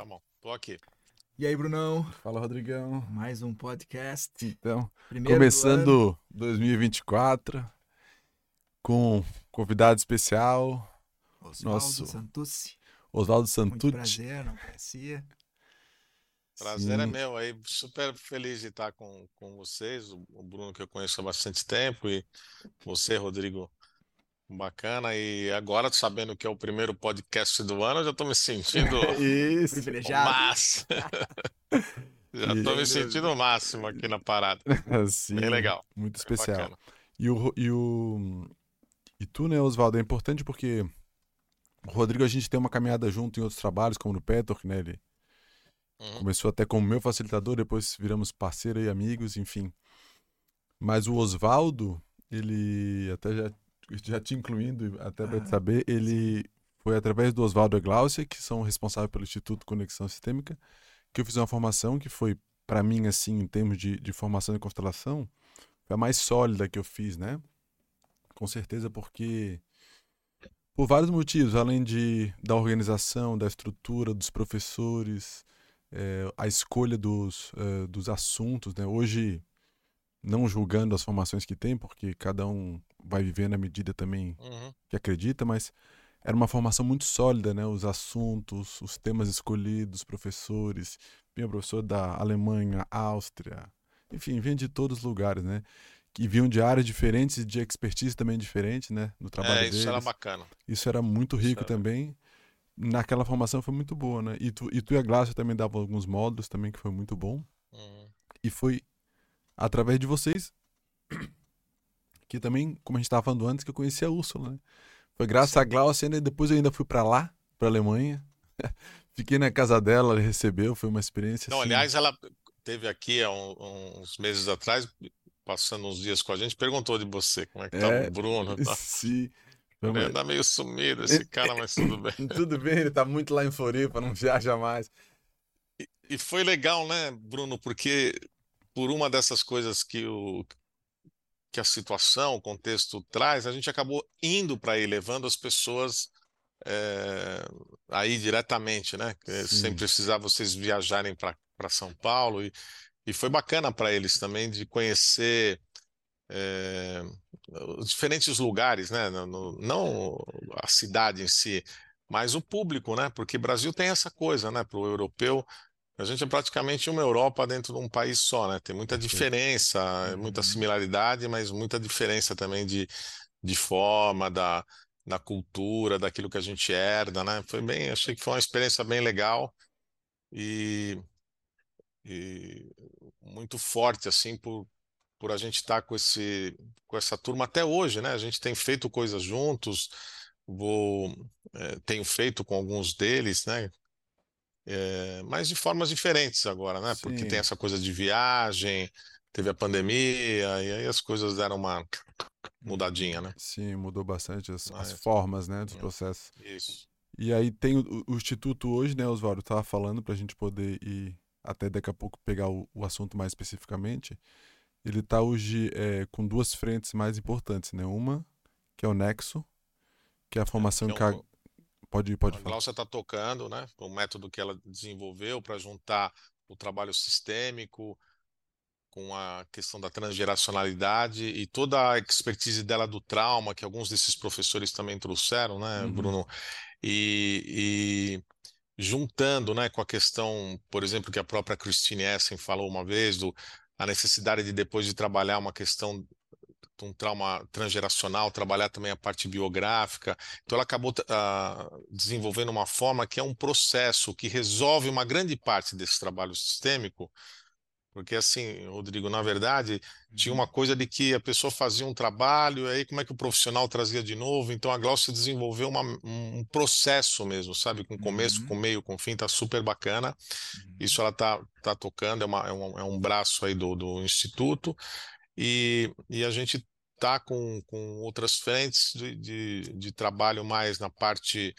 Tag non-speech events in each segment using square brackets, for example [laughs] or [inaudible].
Tá bom, tô aqui. E aí, Brunão? Fala, Rodrigão. Mais um podcast. Então, Primeiro começando 2024 com convidado especial, Oswaldo nosso- Santucci. Oswaldo Muito Santucci. prazer, não conhecia. Prazer é Sim. meu aí, super feliz de estar com, com vocês, o Bruno que eu conheço há bastante tempo e você, Rodrigo, bacana. E agora, sabendo que é o primeiro podcast do ano, eu já estou me sentindo [laughs] Isso. Privilegiado. máximo. [laughs] Já estou me sentindo o máximo aqui na parada. Sim, Bem legal, Muito especial. bacana. E o, e o e tu, né, Oswaldo, é importante porque o Rodrigo a gente tem uma caminhada junto em outros trabalhos, como no Petor, né? Ele Uhum. começou até como meu facilitador, depois viramos parceiro e amigos, enfim. Mas o Oswaldo, ele até já [laughs] já te incluindo, até para Ah, saber, ele foi através do Oswaldo e Glaucia, que são responsáveis pelo Instituto Conexão Sistêmica, que eu fiz uma formação que foi para mim assim, em termos de, de formação de constelação, foi a mais sólida que eu fiz, né? Com certeza porque por vários motivos, além de da organização, da estrutura, dos professores, eh, a escolha dos, eh, dos assuntos, né? Hoje não julgando as formações que tem, porque cada um vai viver na medida também Uhum. que acredita, mas era uma formação muito sólida, né? Os assuntos, os temas escolhidos, professores, vinha professor da Alemanha, Áustria, enfim, vinha de todos os lugares, né? Que vinham de áreas diferentes de expertise também diferente, né? No trabalho É, isso era deles. bacana. Isso era muito rico era. também. Naquela formação foi muito boa, né? E tu, e tu e a Glácia também davam alguns módulos também que foi muito bom. Uhum. E foi através de vocês que também, como a gente estava falando antes, que eu conheci a Úrsula, né? Foi graças a Glaucia, né? Depois eu ainda fui para lá, para Alemanha. [laughs] Fiquei na casa dela, ela recebeu, foi uma experiência Não, assim. aliás, ela teve aqui há um- uns meses atrás, passando uns dias com a gente, perguntou de você, como é que estava É, o Bruno e tal. Sim. Ele anda meio sumido esse cara, mas tudo bem. [laughs] Tudo bem, ele tá muito lá em Floripa, não viaja mais. E foi legal, né, Bruno, porque por uma dessas coisas que o que a situação, o contexto traz, a gente acabou indo para aí, levando as pessoas é, aí diretamente, né? Sim. Sem precisar vocês viajarem para para São Paulo e, e foi bacana para eles também de conhecer é, os diferentes lugares, né? No- não a cidade em si, mas o público, né? Porque Brasil tem essa coisa, né? Para o europeu, a gente é praticamente uma Europa dentro de um país só, né? Tem muita diferença, muita Uhum. similaridade, mas muita diferença também de, de forma, da, da cultura, daquilo que a gente herda, né? Foi bem, achei que foi uma experiência bem legal e, e muito forte, assim, por, por a gente estar com esse, com essa turma até hoje, né? A gente tem feito coisas juntos, vou, eh, tenho feito com alguns deles, né? É, mas de formas diferentes agora, né? Porque Sim. tem essa coisa de viagem, teve a pandemia, e aí as coisas deram uma mudadinha, né? Sim, mudou bastante as, as Mas- formas, né, dos É. processos. Isso. E aí tem o, o Instituto hoje, né, Oswaldo, tava falando para a gente poder ir até daqui a pouco pegar o, o assunto mais especificamente. Ele está hoje é, com duas frentes mais importantes, né? Uma, que é o Nexo, que é a formação que é que a... um- Pode, pode A falar. Glaucia está tocando, né? O método que ela desenvolveu para juntar o trabalho sistêmico com a questão da transgeracionalidade e toda a expertise dela do trauma, que alguns desses professores também trouxeram, né, Uhum. Bruno? E, e juntando, né, com a questão, por exemplo, que a própria Christine Essen falou uma vez, do, a necessidade de depois de trabalhar uma questão um trauma transgeracional, trabalhar também a parte biográfica. Então ela acabou ah, desenvolvendo uma forma que é um processo que resolve uma grande parte desse trabalho sistêmico, porque assim, Rodrigo, na verdade, tinha uma coisa de que a pessoa fazia um trabalho, aí como é que o profissional trazia de novo? Então a Glaucia desenvolveu uma, um processo mesmo, sabe? Com começo, Uhum. com meio, com fim, tá super bacana. Uhum. Isso ela tá, tá tocando, é, uma, é, um, é um braço aí do, do Instituto, e, e a gente tá com, com outras frentes de, de, de trabalho mais na parte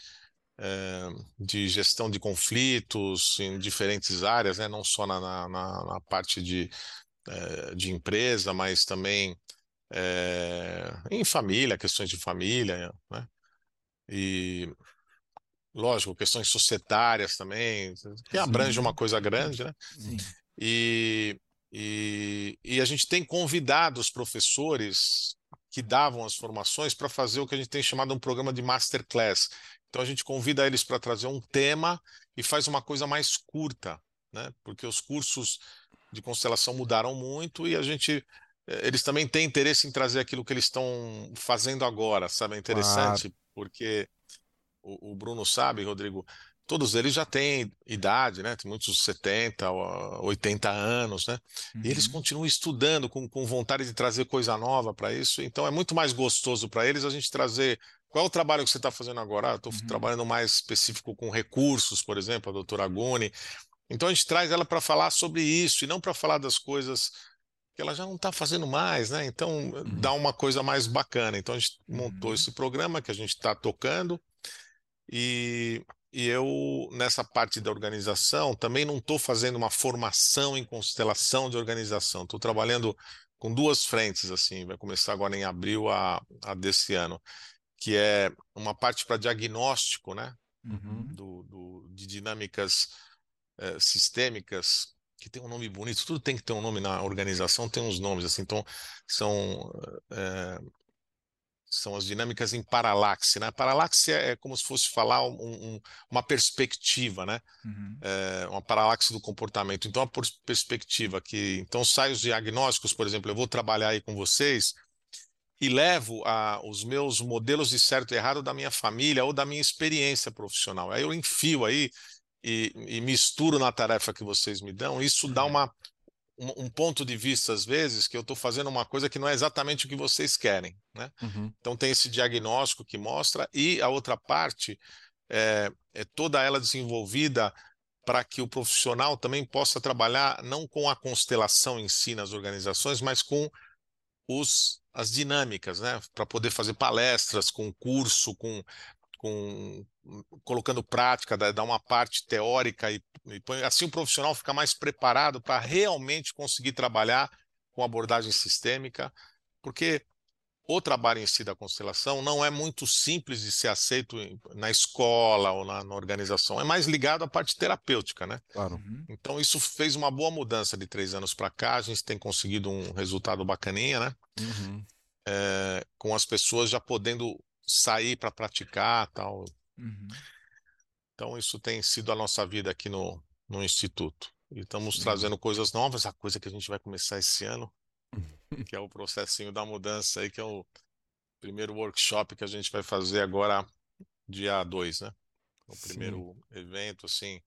eh, de gestão de conflitos em diferentes áreas, né? Não só na, na, na- parte de, eh, de empresa, mas também eh, em família, questões de família, né? E lógico, questões societárias também, que abrange uma coisa grande, né? Sim. E, e, e a gente tem convidado os professores que davam as formações para fazer o que a gente tem chamado um programa de masterclass. Então a gente convida eles para trazer um tema e faz uma coisa mais curta, né? Porque os cursos de constelação mudaram muito e a gente eh, eles também têm interesse em trazer aquilo que eles estão fazendo agora, sabe? É interessante Claro. porque o, o Bruno sabe, Rodrigo, todos eles já têm idade, né? Tem muitos 70, ou 80 anos, né? E eles Uhum. continuam estudando com, com vontade de trazer coisa nova para isso. Então é muito mais gostoso para eles a gente trazer. Qual é o trabalho que você está fazendo agora? Ah, estou Uhum. trabalhando mais específico com recursos, por exemplo, a doutora Guni. Então a gente traz ela para falar sobre isso e não para falar das coisas que ela já não está fazendo mais, né? Então dá uma coisa mais bacana. Então a gente montou Uhum. esse programa que a gente está tocando e, e eu nessa parte da organização também não estou fazendo uma formação em constelação de organização. Estou trabalhando com duas frentes assim. Vai começar agora em abril a, a desse ano, que é uma parte para diagnóstico, né? Uhum. do, do- de dinâmicas eh, sistêmicas, que tem um nome bonito, tudo tem que ter um nome na organização, tem uns nomes assim, então são, eh, são as dinâmicas em paralaxe, né? Paralaxe é, é como se fosse falar um- um- uma perspectiva, né? Uhum. É uma paralaxe do comportamento. Então, a pers- perspectiva que. Então, sai os diagnósticos, por exemplo, eu vou trabalhar aí com vocês e levo a, os meus modelos de certo e errado da minha família ou da minha experiência profissional. Aí eu enfio aí e, e misturo na tarefa que vocês me dão. Isso dá uma, um, um ponto de vista, às vezes, que eu estou fazendo uma coisa que não é exatamente o que vocês querem, né? Uhum. Então tem esse diagnóstico que mostra, e a outra parte é, é toda ela desenvolvida para que o profissional também possa trabalhar não com a constelação em si nas organizações, mas com os, as dinâmicas, né? Para poder fazer palestras, com curso, com, com colocando prática, dá uma parte teórica e, e põe- assim o profissional fica mais preparado para realmente conseguir trabalhar com abordagem sistêmica, porque o trabalho em si da constelação não é muito simples de ser aceito na escola ou na, na organização, é mais ligado à parte terapêutica, né? Claro. Uhum. Então isso fez uma boa mudança de três anos para cá, a gente tem conseguido um resultado bacaninha, né? Uhum. É, com as pessoas já podendo sair para praticar tal. Uhum. Então isso tem sido a nossa vida aqui no, no Instituto. E estamos trazendo coisas novas, a coisa que a gente vai começar esse ano, [laughs] que é o processinho da mudança aí, que é o primeiro workshop que a gente vai fazer agora, dia 2, né? O Sim. primeiro evento, assim,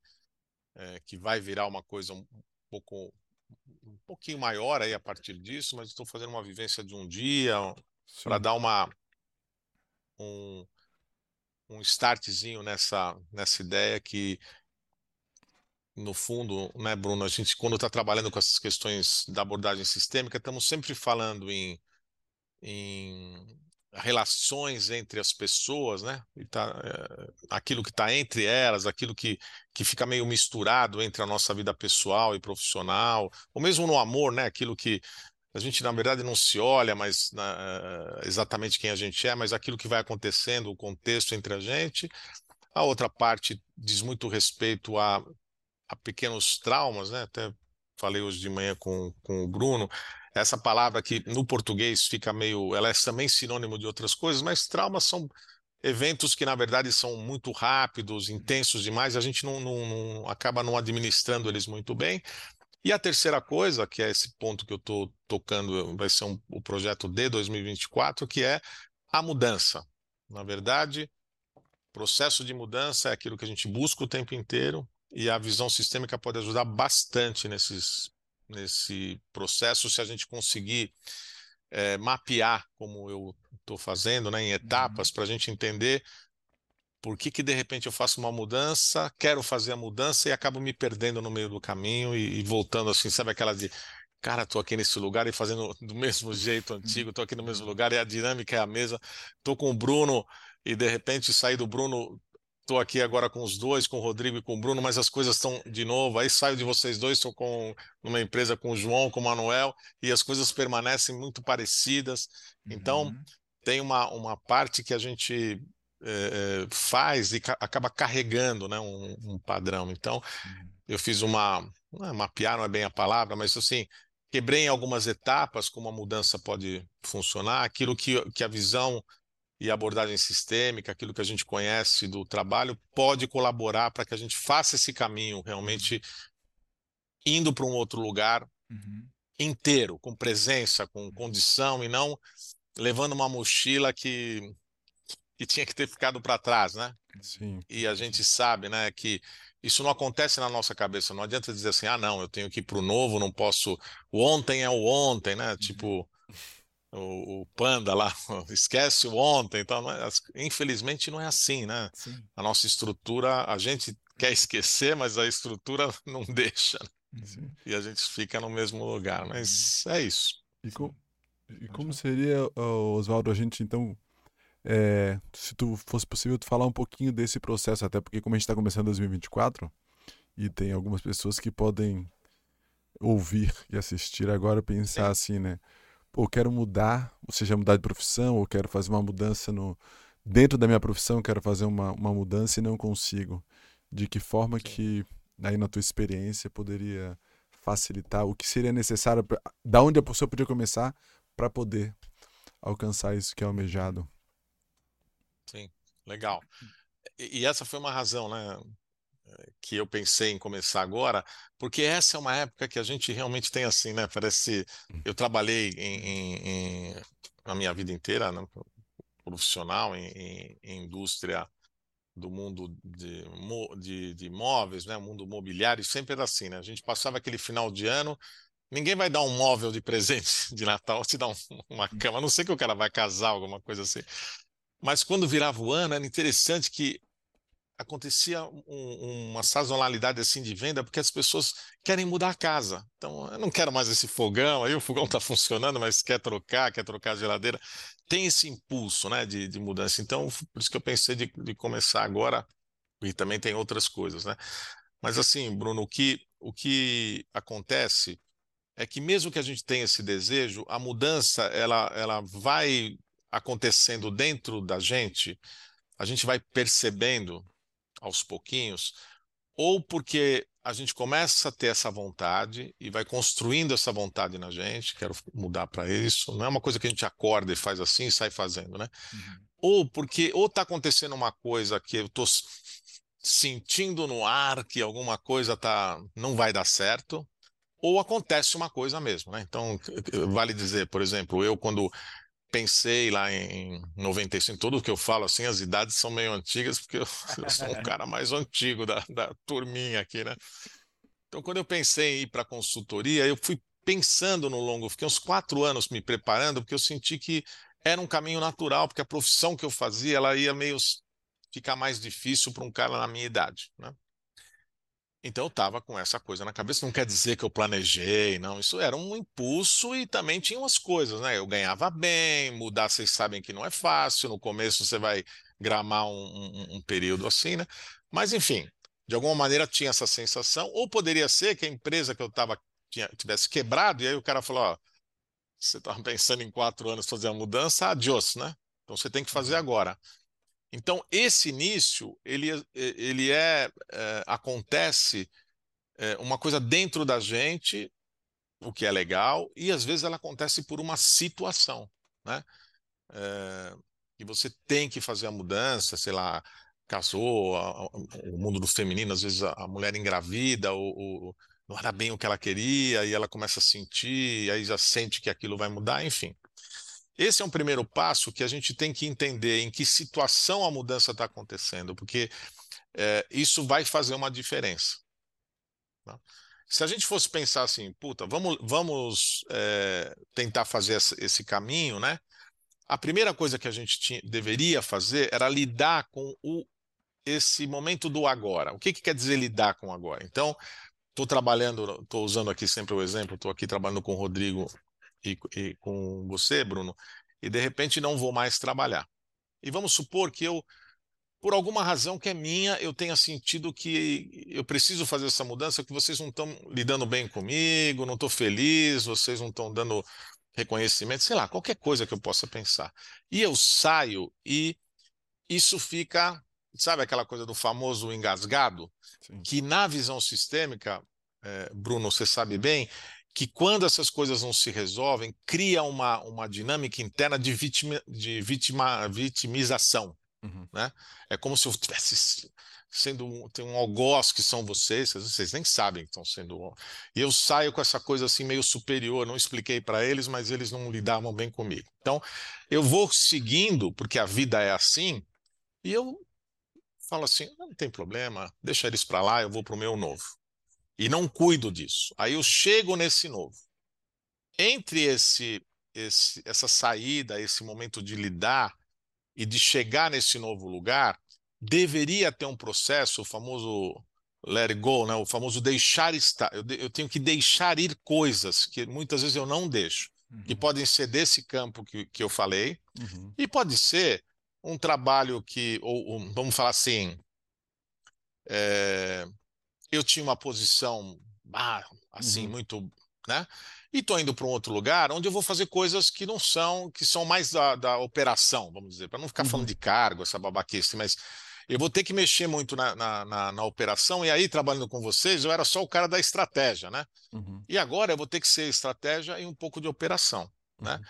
é, que vai virar uma coisa um pouco, um pouquinho maior aí a partir disso, mas estou fazendo uma vivência de um dia para dar uma um, um startzinho nessa nessa ideia que no fundo, né, Bruno, a gente quando está trabalhando com essas questões da abordagem sistêmica, estamos sempre falando em, em relações entre as pessoas, né? E tá, é, aquilo que está entre elas, aquilo que, que fica meio misturado entre a nossa vida pessoal e profissional, ou mesmo no amor, né? Aquilo que a gente, na verdade, não se olha mas na- exatamente quem a gente é, mas aquilo que vai acontecendo, o contexto entre a gente. A outra parte diz muito respeito a, a pequenos traumas, né? Até falei hoje de manhã com, com o Bruno. Essa palavra que no português fica meio. Ela é também sinônimo de outras coisas, mas traumas são eventos que, na verdade, são muito rápidos, intensos demais, a gente não, não- não- acaba não administrando eles muito bem. E a terceira coisa, que é esse ponto que eu estou tocando, vai ser um- o projeto de 2024, que é a mudança. Na verdade, processo de mudança é aquilo que a gente busca o tempo inteiro e a visão sistêmica pode ajudar bastante nesses, nesse processo se a gente conseguir eh, mapear, como eu estou fazendo, né, em etapas, para a gente entender por que que de repente eu faço uma mudança, quero fazer a mudança e acabo me perdendo no meio do caminho e, e voltando assim, sabe aquela de cara, tô aqui nesse lugar e fazendo do mesmo jeito antigo, tô aqui no mesmo lugar e a dinâmica é a mesma. Tô com o Bruno e de repente saí do Bruno, tô aqui agora com os dois, com o Rodrigo e com o Bruno, mas as coisas estão de novo. Aí saio de vocês dois, estou com numa empresa com o João, com o Manuel e as coisas permanecem muito parecidas. Então, Uhum. tem uma, uma parte que a gente é, é, faz e ca acaba carregando, né, um, um padrão. Então, Uhum. eu fiz uma, não é, mapear não é bem a palavra, mas assim, quebrei em algumas etapas como a mudança pode funcionar, aquilo que, que a visão e a abordagem sistêmica, aquilo que a gente conhece do trabalho, pode colaborar para que a gente faça esse caminho realmente indo para um outro lugar Uhum. inteiro, com presença, com condição e não levando uma mochila que que tinha que ter ficado para trás, né? Sim. E a gente sabe, né, que isso não acontece na nossa cabeça. Não adianta dizer assim, ah, não, eu tenho que ir para o novo, não posso. O ontem é o ontem, né? Tipo o, o panda lá, [laughs] esquece o ontem. Então, não é- infelizmente, não é assim, né? Sim. A nossa estrutura, a gente quer esquecer, mas a estrutura [laughs] não deixa. Uhum. Sim. E a gente fica no mesmo lugar. Mas é isso. E, Sim. co- e como seria, ó, Oswaldo, a gente então, é, se tu fosse possível, tu falar um pouquinho desse processo, até porque como a gente está começando 2024 e tem algumas pessoas que podem ouvir e assistir agora pensar assim, né? Pô, eu quero mudar, ou seja, mudar de profissão, ou quero fazer uma mudança no dentro da minha profissão, quero fazer uma, uma mudança e não consigo. De que forma que, aí na tua experiência, poderia facilitar? O que seria necessário? Pra, da onde a pessoa podia começar para poder alcançar isso que é almejado? Legal. E, e essa foi uma razão, né, que eu pensei em começar agora, porque essa é uma época que a gente realmente tem assim, né? Parece. Eu trabalhei em, em- na minha vida inteira, né, profissional, em, em- indústria do mundo de, de, de imóveis, né? Mundo mobiliário, sempre era assim, né? A gente passava aquele final de ano. Ninguém vai dar um móvel de presente [laughs] de Natal, te dar um- uma cama, a não sei que o cara vai casar, alguma coisa assim. Mas quando virava o ano, era interessante que acontecia um- uma sazonalidade assim de venda, porque as pessoas querem mudar a casa. Então, eu não quero mais esse fogão, aí o fogão está [laughs] funcionando, mas quer trocar, quer trocar a geladeira. Tem esse impulso, né, de, de mudança. Então, por isso que eu pensei de, de começar agora, e também tem outras coisas, né? Mas assim, Bruno, o que, o que acontece é que mesmo que a gente tenha esse desejo, a mudança, ela, ela vai acontecendo dentro da gente, a gente vai percebendo aos pouquinhos, ou porque a gente começa a ter essa vontade e vai construindo essa vontade na gente, quero mudar para isso, não é uma coisa que a gente acorda e faz assim e sai fazendo, né? Uhum. Ou porque ou está acontecendo uma coisa que eu estou sentindo no ar que alguma coisa tá, não vai dar certo, ou acontece uma coisa mesmo, né? Então, vale dizer, por exemplo, eu quando pensei lá em 95, tudo que eu falo assim, as idades são meio antigas, porque eu, [laughs] eu sou um [laughs] cara mais antigo da, da turminha aqui, né? Então, quando eu pensei em ir para a consultoria, eu fui pensando no longo, fiquei uns quatro anos me preparando, porque eu senti que era um caminho natural, porque a profissão que eu fazia, ela ia meio ficar mais difícil para um cara na minha idade, né? Então eu estava com essa coisa na cabeça, não quer dizer que eu planejei, não, isso era um impulso e também tinha umas coisas, né? Eu ganhava bem, mudar, vocês sabem que não é fácil, no começo você vai gramar um, um- um período assim, né? Mas enfim, de alguma maneira tinha essa sensação, ou poderia ser que a empresa que eu estava tivesse quebrado, e aí o cara falou, ó, você estava [laughs] pensando em quatro anos fazer a mudança, adiós, né? Então você tem que fazer agora. Então, esse início, ele, ele é, é, acontece é, uma coisa dentro da gente, o que é legal, e às vezes ela acontece por uma situação, né? É, e você tem que fazer a mudança, sei lá, casou, a- a- o mundo do feminino, às vezes a, a mulher engravida, ou, ou não era bem o que ela queria, e ela começa a sentir, e aí já sente que aquilo vai mudar, enfim. Esse é um primeiro passo que a gente tem que entender em que situação a mudança está acontecendo, porque é, isso vai fazer uma diferença. tá? Se a gente fosse pensar assim, puta, vamos, vamos é, tentar fazer esse, caminho, né? A primeira coisa que a gente tinha- deveria fazer era lidar com o, esse momento do agora. O que, que quer dizer lidar com agora? Então, estou trabalhando, estou usando aqui sempre o exemplo, estou aqui trabalhando com o Rodrigo e, e com você, Bruno, e de repente não vou mais trabalhar. E vamos supor que eu, por alguma razão que é minha, eu tenha sentido que eu preciso fazer essa mudança, que vocês não estão lidando bem comigo, não estou feliz, vocês não estão dando reconhecimento, sei lá, qualquer coisa que eu possa pensar. E eu saio e isso fica, sabe aquela coisa do famoso engasgado? Sim. Que na visão sistêmica, é, Bruno, você sabe bem, que quando essas coisas não se resolvem, cria uma, uma dinâmica interna de, vitima, de vitima, vitimização. Uhum. Né? É como se eu tivesse sendo um, tem um algoz que são vocês, vocês nem sabem que estão sendo. E eu saio com essa coisa assim meio superior, não expliquei para eles, mas eles não lidavam bem comigo. Então, eu vou seguindo, porque a vida é assim, e eu falo assim, não tem problema, deixa eles para lá, eu vou para o meu novo. E não cuido disso. Aí eu chego nesse novo. Entre esse, esse essa saída, esse momento de lidar e de chegar nesse novo lugar, deveria ter um processo, o famoso let it go, né? o famoso deixar estar. Eu, eu tenho que deixar ir coisas que muitas vezes eu não deixo, Uhum. que podem ser desse campo que, que eu falei, Uhum. e pode ser um trabalho que, ou, ou, vamos falar assim, é, eu tinha uma posição ah, assim Uhum. muito, né? E estou indo para um outro lugar onde eu vou fazer coisas que não são, que são mais da, da operação, vamos dizer, para não ficar Uhum. falando de cargo, essa babaquice, mas eu vou ter que mexer muito na, na, na, na operação, e aí, trabalhando com vocês, eu era só o cara da estratégia, né? Uhum. E agora eu vou ter que ser estratégia e um pouco de operação, né? Uhum.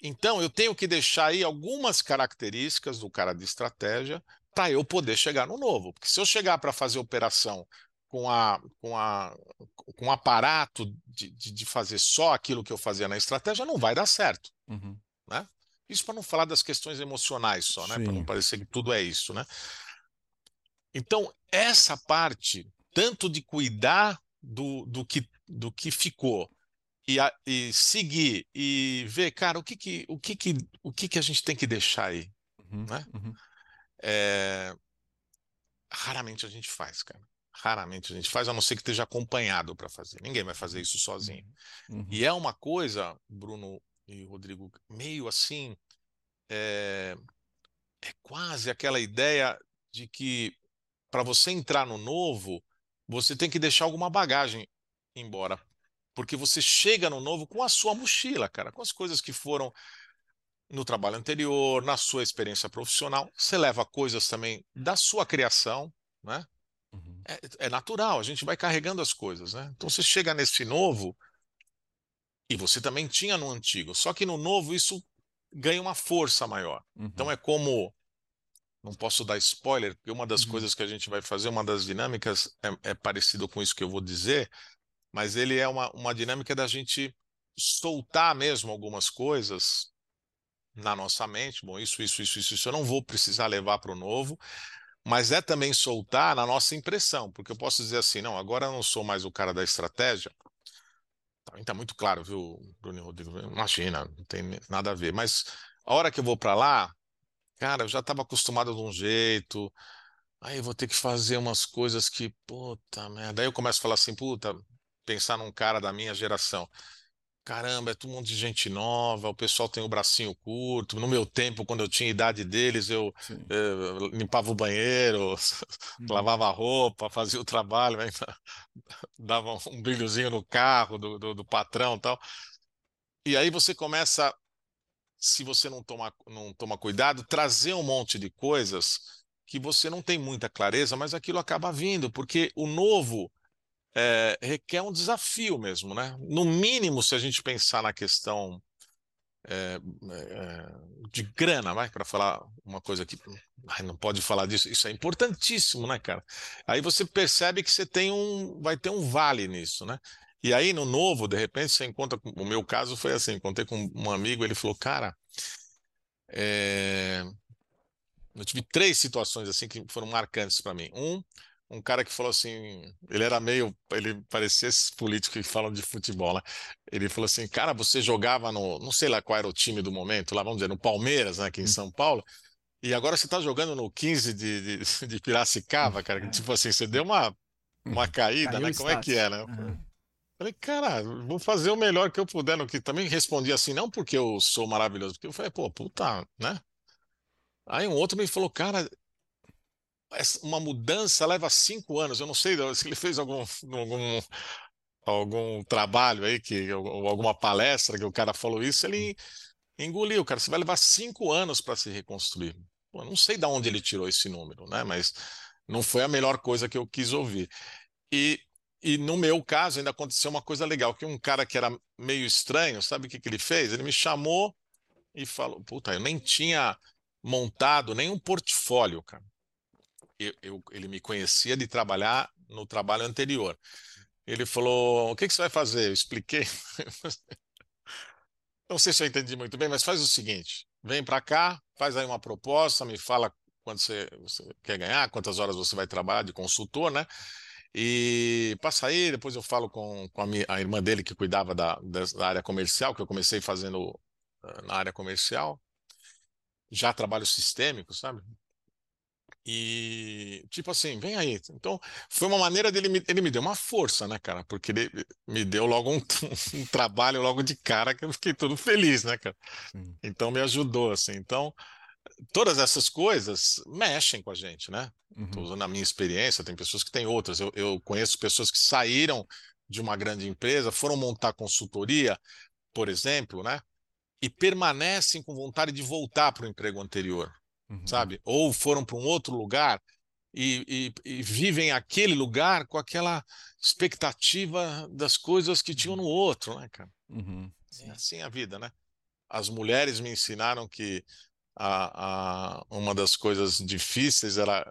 Então, eu tenho que deixar aí algumas características do cara de estratégia para eu poder chegar no novo. Porque se eu chegar para fazer operação com, a, com, a, com um aparato de, de, de fazer só aquilo que eu fazia na estratégia, não vai dar certo. Uhum. Né? Isso para não falar das questões emocionais só, né? Para não parecer que tudo é isso, né? Então, essa parte, tanto de cuidar do, do, que, do que ficou e, a- e seguir e ver, cara, o que que, o que que, o que que a gente tem que deixar aí? Uhum. Né? Uhum. É, Raramente a gente faz, cara. Raramente a gente faz, a não ser que esteja acompanhado para fazer. Ninguém vai fazer isso sozinho. Uhum. E é uma coisa, Bruno e Rodrigo, meio assim, é, é quase aquela ideia de que para você entrar no novo, você tem que deixar alguma bagagem embora. Porque você chega no novo com a sua mochila, cara, com as coisas que foram no trabalho anterior, na sua experiência profissional. Você leva coisas também da sua criação, né? Uhum. É, é natural, a gente vai carregando as coisas, né? Então você chega nesse novo e você também tinha no antigo, só que no novo isso ganha uma força maior. Uhum. Então é como. Não posso dar spoiler, porque uma das Uhum. coisas que a gente vai fazer, uma das dinâmicas, é, é parecido com isso que eu vou dizer, mas ele é uma, uma dinâmica da gente soltar mesmo algumas coisas na nossa mente. Bom, isso, isso, isso, isso, isso eu não vou precisar levar para o novo, mas é também soltar na nossa impressão, porque eu posso dizer assim, não, agora eu não sou mais o cara da estratégia. Também está muito claro, viu, Bruno Rodrigo? Imagina, não tem nada a ver. Mas a hora que eu vou para lá, cara, eu já estava acostumado de um jeito, aí eu vou ter que fazer umas coisas que, puta merda. Aí eu começo a falar assim, puta, pensar num cara da minha geração. Caramba, é todo mundo de gente nova, o pessoal tem o bracinho curto. No meu tempo, quando eu tinha a idade deles, eu eh, limpava o banheiro, [laughs] Uhum. lavava a roupa, fazia o trabalho, ainda [laughs] dava um brilhozinho no carro do, do, do patrão e tal. E aí você começa, se você não toma, não toma cuidado, trazer um monte de coisas que você não tem muita clareza, mas aquilo acaba vindo, porque o novo é, requer um desafio mesmo, né? No mínimo, se a gente pensar na questão é, é, de grana, vai, para falar uma coisa que ai, não pode falar disso, isso é importantíssimo, né, cara? Aí você percebe que você tem um, vai ter um vale nisso, né? E aí no novo, de repente, você encontra, o meu caso foi assim, encontrei com um amigo, ele falou, cara, é, eu tive três situações assim que foram marcantes para mim. Um, um cara que falou assim, ele era meio, ele parecia esses políticos que falam de futebol, né? Ele falou assim, cara, você jogava no, não sei lá qual era o time do momento, lá vamos dizer, no Palmeiras, né, aqui em São Paulo, e agora você tá jogando no 15 de, de, [laughs] de Piracicaba, cara, que, tipo assim, você deu uma, uma caída, Caiu né? Como é que é, né? Falei, cara, vou fazer o melhor que eu puder no que também respondi assim, não porque eu sou maravilhoso, porque eu falei, pô, puta, né? Aí um outro me falou, cara, uma mudança leva cinco anos. Eu não sei se ele fez algum, algum, algum trabalho aí, que, ou alguma palestra que o cara falou isso, ele engoliu, cara. Você vai levar cinco anos para se reconstruir. Pô, não sei de onde ele tirou esse número, né? Mas não foi a melhor coisa que eu quis ouvir. E, e no meu caso ainda aconteceu uma coisa legal, que um cara que era meio estranho, sabe o que, que ele fez? Ele me chamou e falou, puta, eu nem tinha montado nenhum portfólio, cara. Eu, eu, ele me conhecia de trabalhar no trabalho anterior. Ele falou: O que, que você vai fazer? Eu expliquei. [laughs] Não sei se eu entendi muito bem, mas faz o seguinte: vem para cá, faz aí uma proposta, me fala quanto você, você, quer ganhar, quantas horas você vai trabalhar de consultor, né? E passa aí, depois eu falo com, com a, minha, a irmã dele que cuidava da, da área comercial, que eu comecei fazendo uh, na área comercial. Já trabalho sistêmico, sabe? E, tipo assim, vem aí. Então, foi uma maneira dele, me, ele me deu uma força, né, cara? Porque ele me deu logo um, [laughs] um trabalho logo de cara que eu fiquei todo feliz, né, cara? Sim. Então, me ajudou, assim. Então, todas essas coisas mexem com a gente, né? Estou uhum. usando a minha experiência, tem pessoas que têm outras. Eu, eu conheço pessoas que saíram de uma grande empresa, foram montar consultoria, por exemplo, né? E permanecem com vontade de voltar para o emprego anterior uhum. sabe? Ou foram para um outro lugar e, e, e, vivem aquele lugar com aquela expectativa das coisas que tinham no uhum. outro, né, cara? Uhum. É assim a vida, né? As mulheres me ensinaram que a, a, uma das coisas difíceis era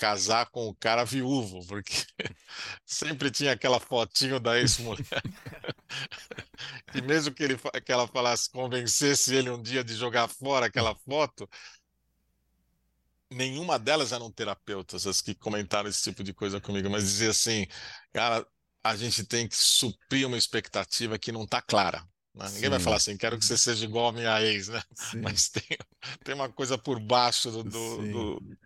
casar com o cara viúvo, porque [laughs] sempre tinha aquela fotinho da ex-mulher. [laughs] e mesmo que, ele, que ela falasse, convencesse ele um dia de jogar fora aquela foto, nenhuma delas eram terapeutas, as que comentaram esse tipo de coisa comigo, mas dizia assim, cara, a gente tem que suprir uma expectativa que não está clara. Né? Ninguém vai falar assim, quero que você seja igual a minha ex, né? [laughs] Sim. Mas tem, tem uma coisa por baixo do, do, do,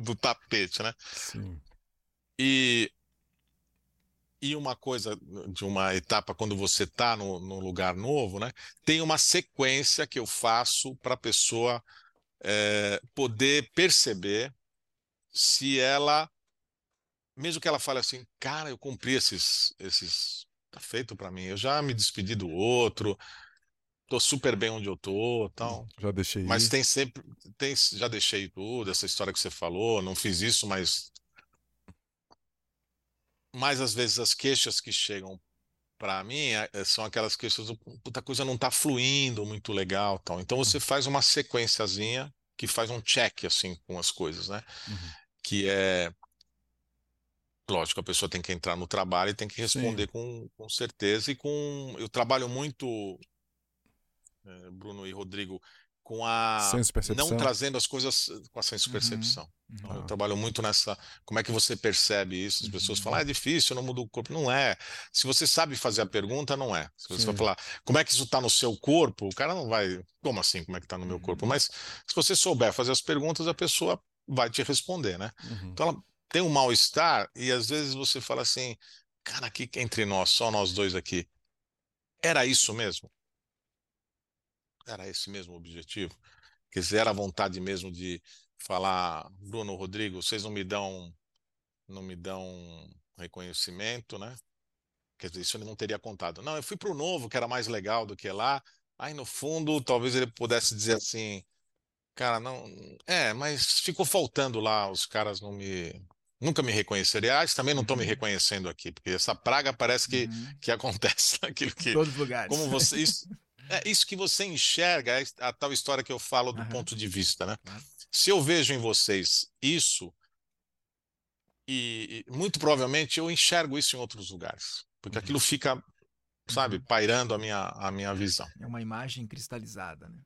do tapete, né? Sim. E, e uma coisa de uma etapa quando você está no, no lugar novo, né? Tem uma sequência que eu faço para a pessoa é, poder perceber se ela, mesmo que ela fale assim, cara, eu cumpri esses, esses, tá feito para mim, eu já me despedi do outro, tô super bem onde eu tô, tal. Já deixei. Mas ir. tem sempre, tem, já deixei tudo, essa história que você falou, não fiz isso, mas mas às vezes as queixas que chegam para mim é, é, são aquelas questões do puta coisa não tá fluindo muito legal tal então você uhum. faz uma sequenciazinha que faz um check assim com as coisas né uhum. que é lógico a pessoa tem que entrar no trabalho e tem que responder com, com certeza e com eu trabalho muito é, Bruno e Rodrigo com a não trazendo as coisas com a senso percepção. Uhum. Então, eu trabalho muito nessa, como é que você percebe isso? As pessoas falam, ah, é difícil, não muda o corpo. Não é. Se você sabe fazer a pergunta, não é. Se você Sim. vai falar, como é que isso está no seu corpo? O cara não vai, como assim, como é que está no meu corpo? Uhum. Mas se você souber fazer as perguntas, a pessoa vai te responder, né? Uhum. Então ela tem um mal-estar e às vezes você fala assim, cara, aqui entre nós, só nós dois aqui, era isso mesmo? Era esse mesmo o objetivo? Quer dizer, era a vontade mesmo de falar, Bruno, Rodrigo, vocês não me dão, não me dão reconhecimento, né? Quer dizer, isso ele não teria contado. Não, eu fui para o novo, que era mais legal do que lá. Aí no fundo, talvez ele pudesse dizer assim, cara, não, é, mas ficou faltando lá, os caras não me, nunca me reconheceram. Aliás, também não estou me uhum. reconhecendo aqui, porque essa praga parece que, uhum. que acontece [laughs] naquilo que. Todos os lugares. Como você, isso, é isso que você enxerga, é a tal história que eu falo do uhum. ponto de vista, né? Se eu vejo em vocês isso, e, e, muito provavelmente eu enxergo isso em outros lugares, porque uhum. aquilo fica, sabe, uhum. pairando a minha, a minha visão. É uma imagem cristalizada, né?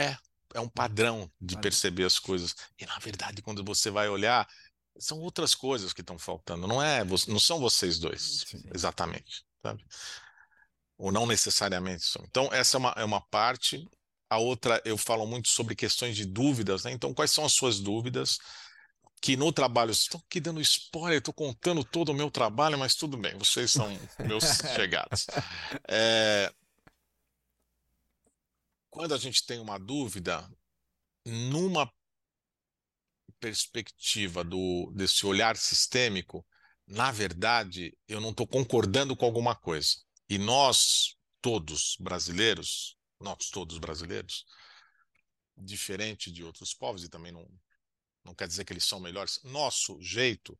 É, é um padrão de perceber as coisas. E na verdade, quando você vai olhar, são outras coisas que estão faltando. Não é, não são vocês dois, Sim. exatamente, sabe? Ou não necessariamente são. Então, essa é uma, é uma parte. A outra, eu falo muito sobre questões de dúvidas, né? Então, quais são as suas dúvidas? Que no trabalho, estou aqui dando spoiler, estou contando todo o meu trabalho, mas tudo bem, vocês são [laughs] meus chegados. É... Quando a gente tem uma dúvida, numa perspectiva do, desse olhar sistêmico, na verdade, eu não estou concordando com alguma coisa. E nós, todos brasileiros, nós todos brasileiros, diferente de outros povos, e também não, não quer dizer que eles são melhores. Nosso jeito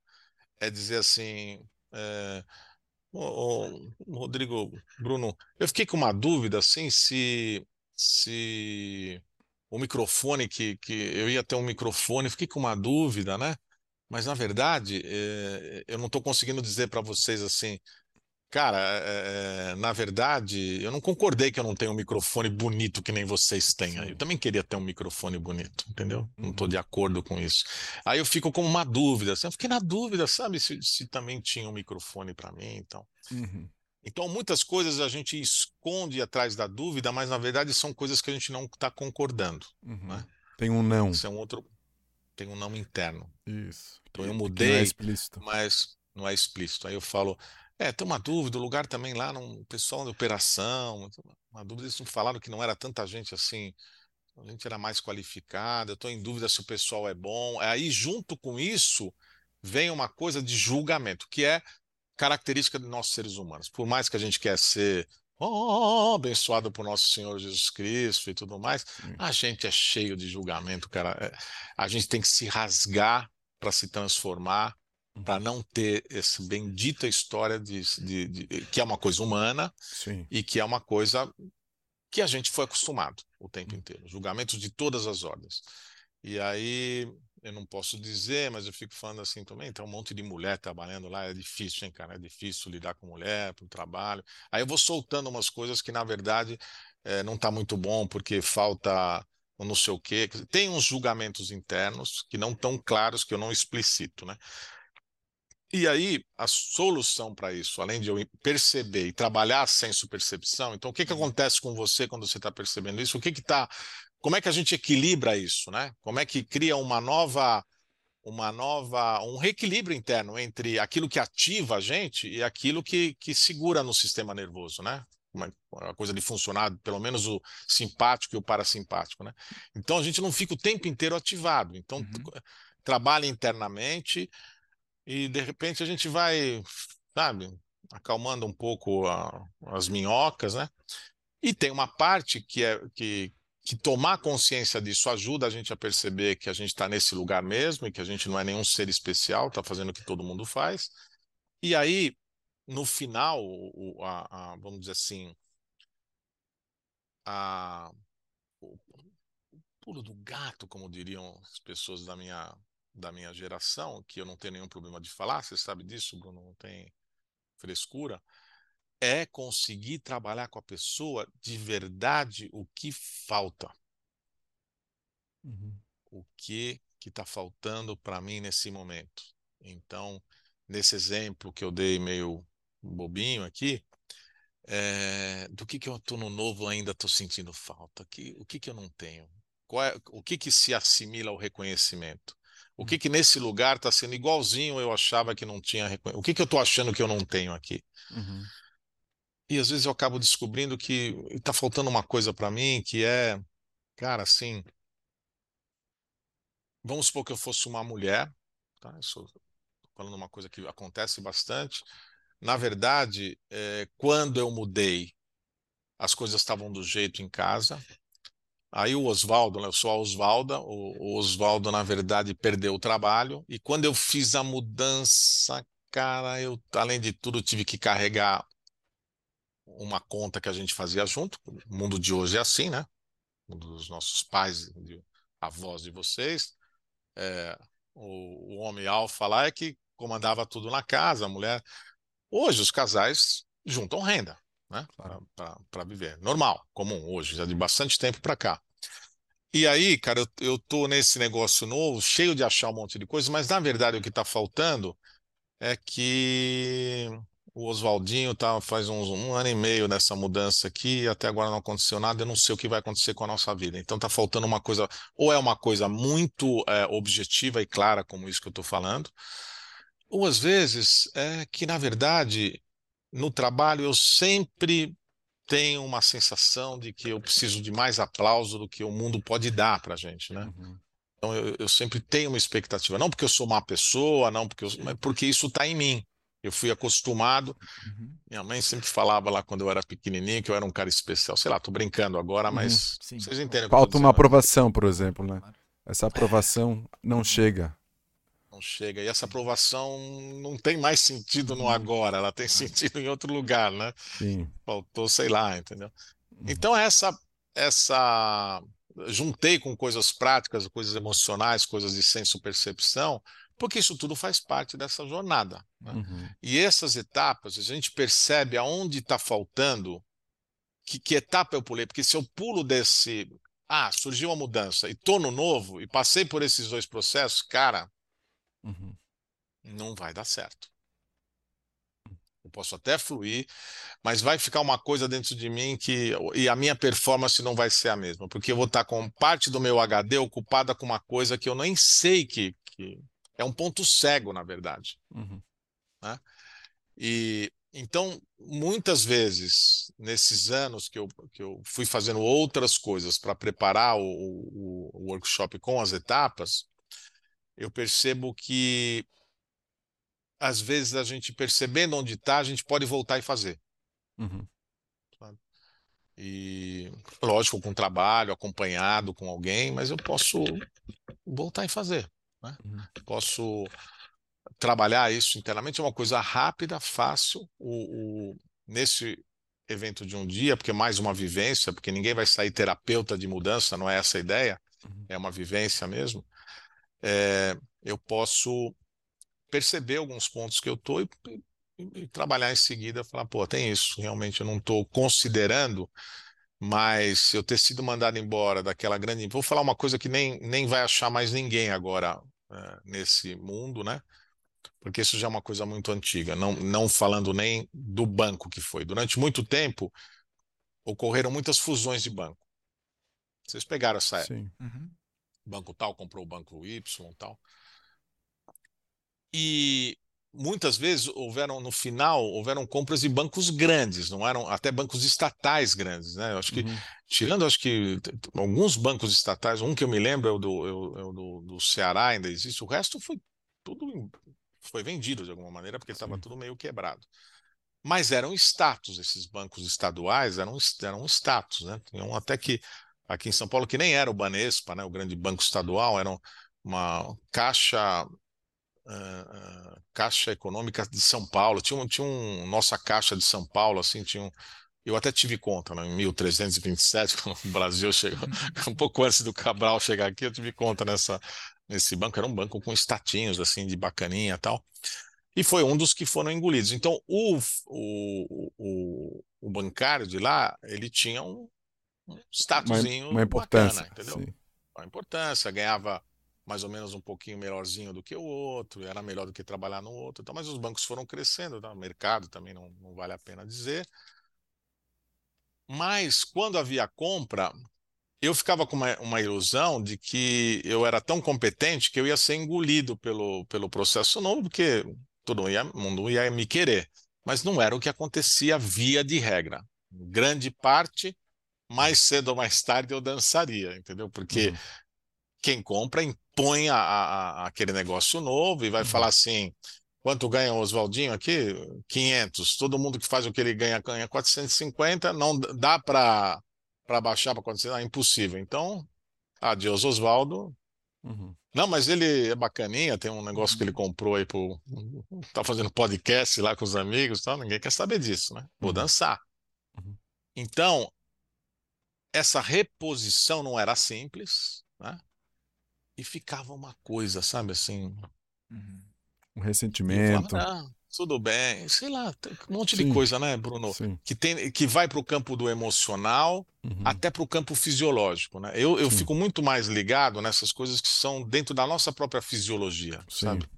é dizer assim. É, Rodrigo, Bruno, eu fiquei com uma dúvida assim se se o microfone que, que eu ia ter um microfone, fiquei com uma dúvida, né? Mas na verdade, é, eu não estou conseguindo dizer para vocês assim, Cara, é, é, na verdade, eu não concordei que eu não tenho um microfone bonito que nem vocês têm. Eu também queria ter um microfone bonito, entendeu? Uhum. Não estou de acordo com isso. Aí eu fico com uma dúvida. Assim, eu fiquei na dúvida, sabe, se, se também tinha um microfone para mim, então. Uhum. Então, muitas coisas a gente esconde atrás da dúvida, mas na verdade são coisas que a gente não está concordando. Uhum. Né? Tem um não. Isso é um outro. Tem um não interno. Isso. Então eu mudei, é mas não é explícito. Aí eu falo, é, tem uma dúvida, o lugar também lá, no pessoal de operação, uma dúvida, eles falaram que não era tanta gente assim, a gente era mais qualificada, eu estou em dúvida se o pessoal é bom. Aí, junto com isso, vem uma coisa de julgamento, que é característica de nós seres humanos. Por mais que a gente quer ser oh, abençoado por nosso Senhor Jesus Cristo e tudo mais, a gente é cheio de julgamento, cara. É, a gente tem que se rasgar para se transformar para não ter essa bendita história de, de, de, que é uma coisa humana Sim. e que é uma coisa que a gente foi acostumado o tempo inteiro, julgamentos de todas as ordens. E aí eu não posso dizer, mas eu fico falando assim também, tem um monte de mulher trabalhando lá, é difícil, hein, cara, é difícil lidar com mulher, para o trabalho. Aí eu vou soltando umas coisas que na verdade é, não está muito bom porque falta não sei o quê. Tem uns julgamentos internos que não estão claros, que eu não explicito, né? E aí, a solução para isso, além de eu perceber e trabalhar sem percepção, então o que, que uhum. acontece com você quando você está percebendo isso? O que está. Como é que a gente equilibra isso, né? Como é que cria uma nova. Uma nova, um reequilíbrio interno entre aquilo que ativa a gente e aquilo que, que segura no sistema nervoso, né? Uma, uma coisa de funcionar, pelo menos o simpático e o parasimpático, né? Então a gente não fica o tempo inteiro ativado. Então uhum. trabalha internamente, e de repente a gente vai, sabe, acalmando um pouco a, as minhocas, né? E tem uma parte que é que, que tomar consciência disso ajuda a gente a perceber que a gente está nesse lugar mesmo e que a gente não é nenhum ser especial, está fazendo o que todo mundo faz. E aí, no final, o, a, a, vamos dizer assim, a, o, o pulo do gato, como diriam as pessoas da minha da minha geração, que eu não tenho nenhum problema de falar, você sabe disso, Bruno, não tem frescura, é conseguir trabalhar com a pessoa de verdade o que falta. Uhum. O que que está faltando para mim nesse momento. Então, nesse exemplo que eu dei meio bobinho aqui, é, do que que eu estou no novo ainda estou sentindo falta? Que, o que que eu não tenho? É, o que que se assimila ao reconhecimento? O que que nesse lugar está sendo igualzinho eu achava que não tinha reconhecimento? O que que eu estou achando que eu não tenho aqui? Uhum. E às vezes eu acabo descobrindo que está faltando uma coisa para mim que é, cara, assim, vamos supor que eu fosse uma mulher, tá? Estou falando uma coisa que acontece bastante. Na verdade, é, quando eu mudei, as coisas estavam do jeito em casa, Aí o Oswaldo, né, eu sou a Oswalda, o, Oswaldo, na verdade, perdeu o trabalho. E quando eu fiz a mudança, cara, eu, além de tudo, tive que carregar uma conta que a gente fazia junto. O mundo de hoje é assim, né? Um dos nossos pais, avós de vocês. É, o, o homem alfa lá é que comandava tudo na casa, a mulher. Hoje os casais juntam renda né? Para viver. Normal, comum, hoje, já de bastante tempo para cá. E aí, cara, eu, eu tô nesse negócio novo, cheio de achar um monte de coisa, mas na verdade o que está faltando é que o Oswaldinho tá, faz uns, um ano e meio nessa mudança aqui, e até agora não aconteceu nada, eu não sei o que vai acontecer com a nossa vida. Então tá faltando uma coisa, ou é uma coisa muito é, objetiva e clara, como isso que eu estou falando, ou às vezes é que, na verdade, no trabalho eu sempre tenho uma sensação de que eu preciso de mais aplauso do que o mundo pode dar para a gente, né? Uhum. Então eu, eu, sempre tenho uma expectativa, não porque eu sou uma pessoa, não porque eu, mas porque isso está em mim. Eu fui acostumado. Uhum. Minha mãe sempre falava lá quando eu era pequenininho que eu era um cara especial. Sei lá, tô brincando agora, Uhum. mas Sim. vocês entendem o que eu tô Falta uma dizendo, né? aprovação, por exemplo, né? Essa aprovação não chega. Não chega. E essa aprovação não tem mais sentido no Uhum. agora, ela tem sentido em outro lugar, né? Sim. Faltou, sei lá, entendeu? Uhum. Então essa essa juntei com coisas práticas, coisas emocionais, coisas de senso percepção, porque isso tudo faz parte dessa jornada. né? Uhum. E essas etapas, a gente percebe aonde está faltando, que, que etapa eu pulei, porque se eu pulo desse, ah, surgiu uma mudança e tô no novo e passei por esses dois processos, cara, Uhum. não vai dar certo. Eu posso até fluir, mas vai ficar uma coisa dentro de mim que e a minha performance não vai ser a mesma, porque eu vou estar com parte do meu HD ocupada com uma coisa que eu nem sei que, que é um ponto cego, na verdade. Uhum. E então, muitas vezes, nesses anos que eu, que eu fui fazendo outras coisas para preparar o, o, o workshop com as etapas, eu percebo que às vezes a gente percebendo onde está, a gente pode voltar e fazer. Uhum. E lógico, com trabalho, acompanhado com alguém, mas eu posso voltar e fazer. Né? Uhum. Posso trabalhar isso internamente, é uma coisa rápida, fácil. O, o- nesse evento de um dia, porque é mais uma vivência, porque ninguém vai sair terapeuta de mudança, não é essa a ideia, Uhum. é uma vivência mesmo. É, eu posso perceber alguns pontos que eu estou e, e- e trabalhar em seguida, falar, pô, tem isso, realmente eu não estou considerando, mas eu ter sido mandado embora daquela grande. Vou falar uma coisa que nem, nem vai achar mais ninguém agora eh, nesse mundo, né? Porque isso já é uma coisa muito antiga, não, não falando nem do banco que foi. Durante muito tempo ocorreram muitas fusões de banco. Vocês pegaram essa época Sim. Uhum. Banco tal comprou o banco Y tal. E muitas vezes houveram, no final, houveram compras de bancos grandes, não eram até bancos estatais grandes, né? Eu acho que, Uhum. tirando, acho que alguns bancos estatais, um que eu me lembro é o do, é o- do, do Ceará, ainda existe, o resto foi tudo, foi vendido de alguma maneira, porque estava tudo meio quebrado. Mas eram status, esses bancos estaduais eram, eram status, né? Tinham até que aqui em São Paulo, que nem era o Banespa, né, o grande banco estadual, era uma caixa ah, caixa econômica de São Paulo. Tinha um, tinha um nossa caixa de São Paulo, assim, tinha um, eu até tive conta, né, em 1327, [laughs] quando o Brasil chegou, [laughs] um pouco antes do Cabral chegar aqui, eu tive conta nessa nesse banco, era um banco com statinhos assim de bacaninha e tal. E foi um dos que foram engolidos. Então, o, o, o, o bancário de lá, ele tinha um, um Uma, statusinho uma importância. bacana, entendeu? Sim. a importância, ganhava mais ou menos um pouquinho melhorzinho do que o outro, era melhor do que trabalhar no outro, então, mas os bancos foram crescendo, tá? o mercado também não, não vale a pena dizer. Mas quando havia compra, eu ficava com uma, uma ilusão de que eu era tão competente que eu ia ser engolido pelo, pelo processo novo, porque todo mundo ia me querer. Mas não era o que acontecia via de regra. Grande parte, mais cedo ou mais tarde eu dançaria, entendeu? Porque Uhum. quem compra impõe a, a- a- aquele negócio novo e vai Uhum. falar assim: quanto ganha o Oswaldinho aqui? 500. Todo mundo que faz o que ele ganha ganha 450. Não dá para baixar para 400? Ah, impossível. Então, adeus, Oswaldo. Uhum. Não, mas ele é bacaninha, tem um negócio que ele comprou aí pro. Tá fazendo podcast lá com os amigos e tal. Ninguém quer saber disso, né? Vou Uhum. dançar. Uhum. Então, essa reposição não era simples, né? E ficava uma coisa, sabe assim. Uhum. Um ressentimento. falava, ah, tudo bem, sei lá, tem um monte de Sim. coisa, né, Bruno? Sim. Que, tem, que vai para o campo do emocional, Uhum. até para o campo fisiológico, né? Eu, eu Sim. fico muito mais ligado nessas coisas que são dentro da nossa própria fisiologia, sabe?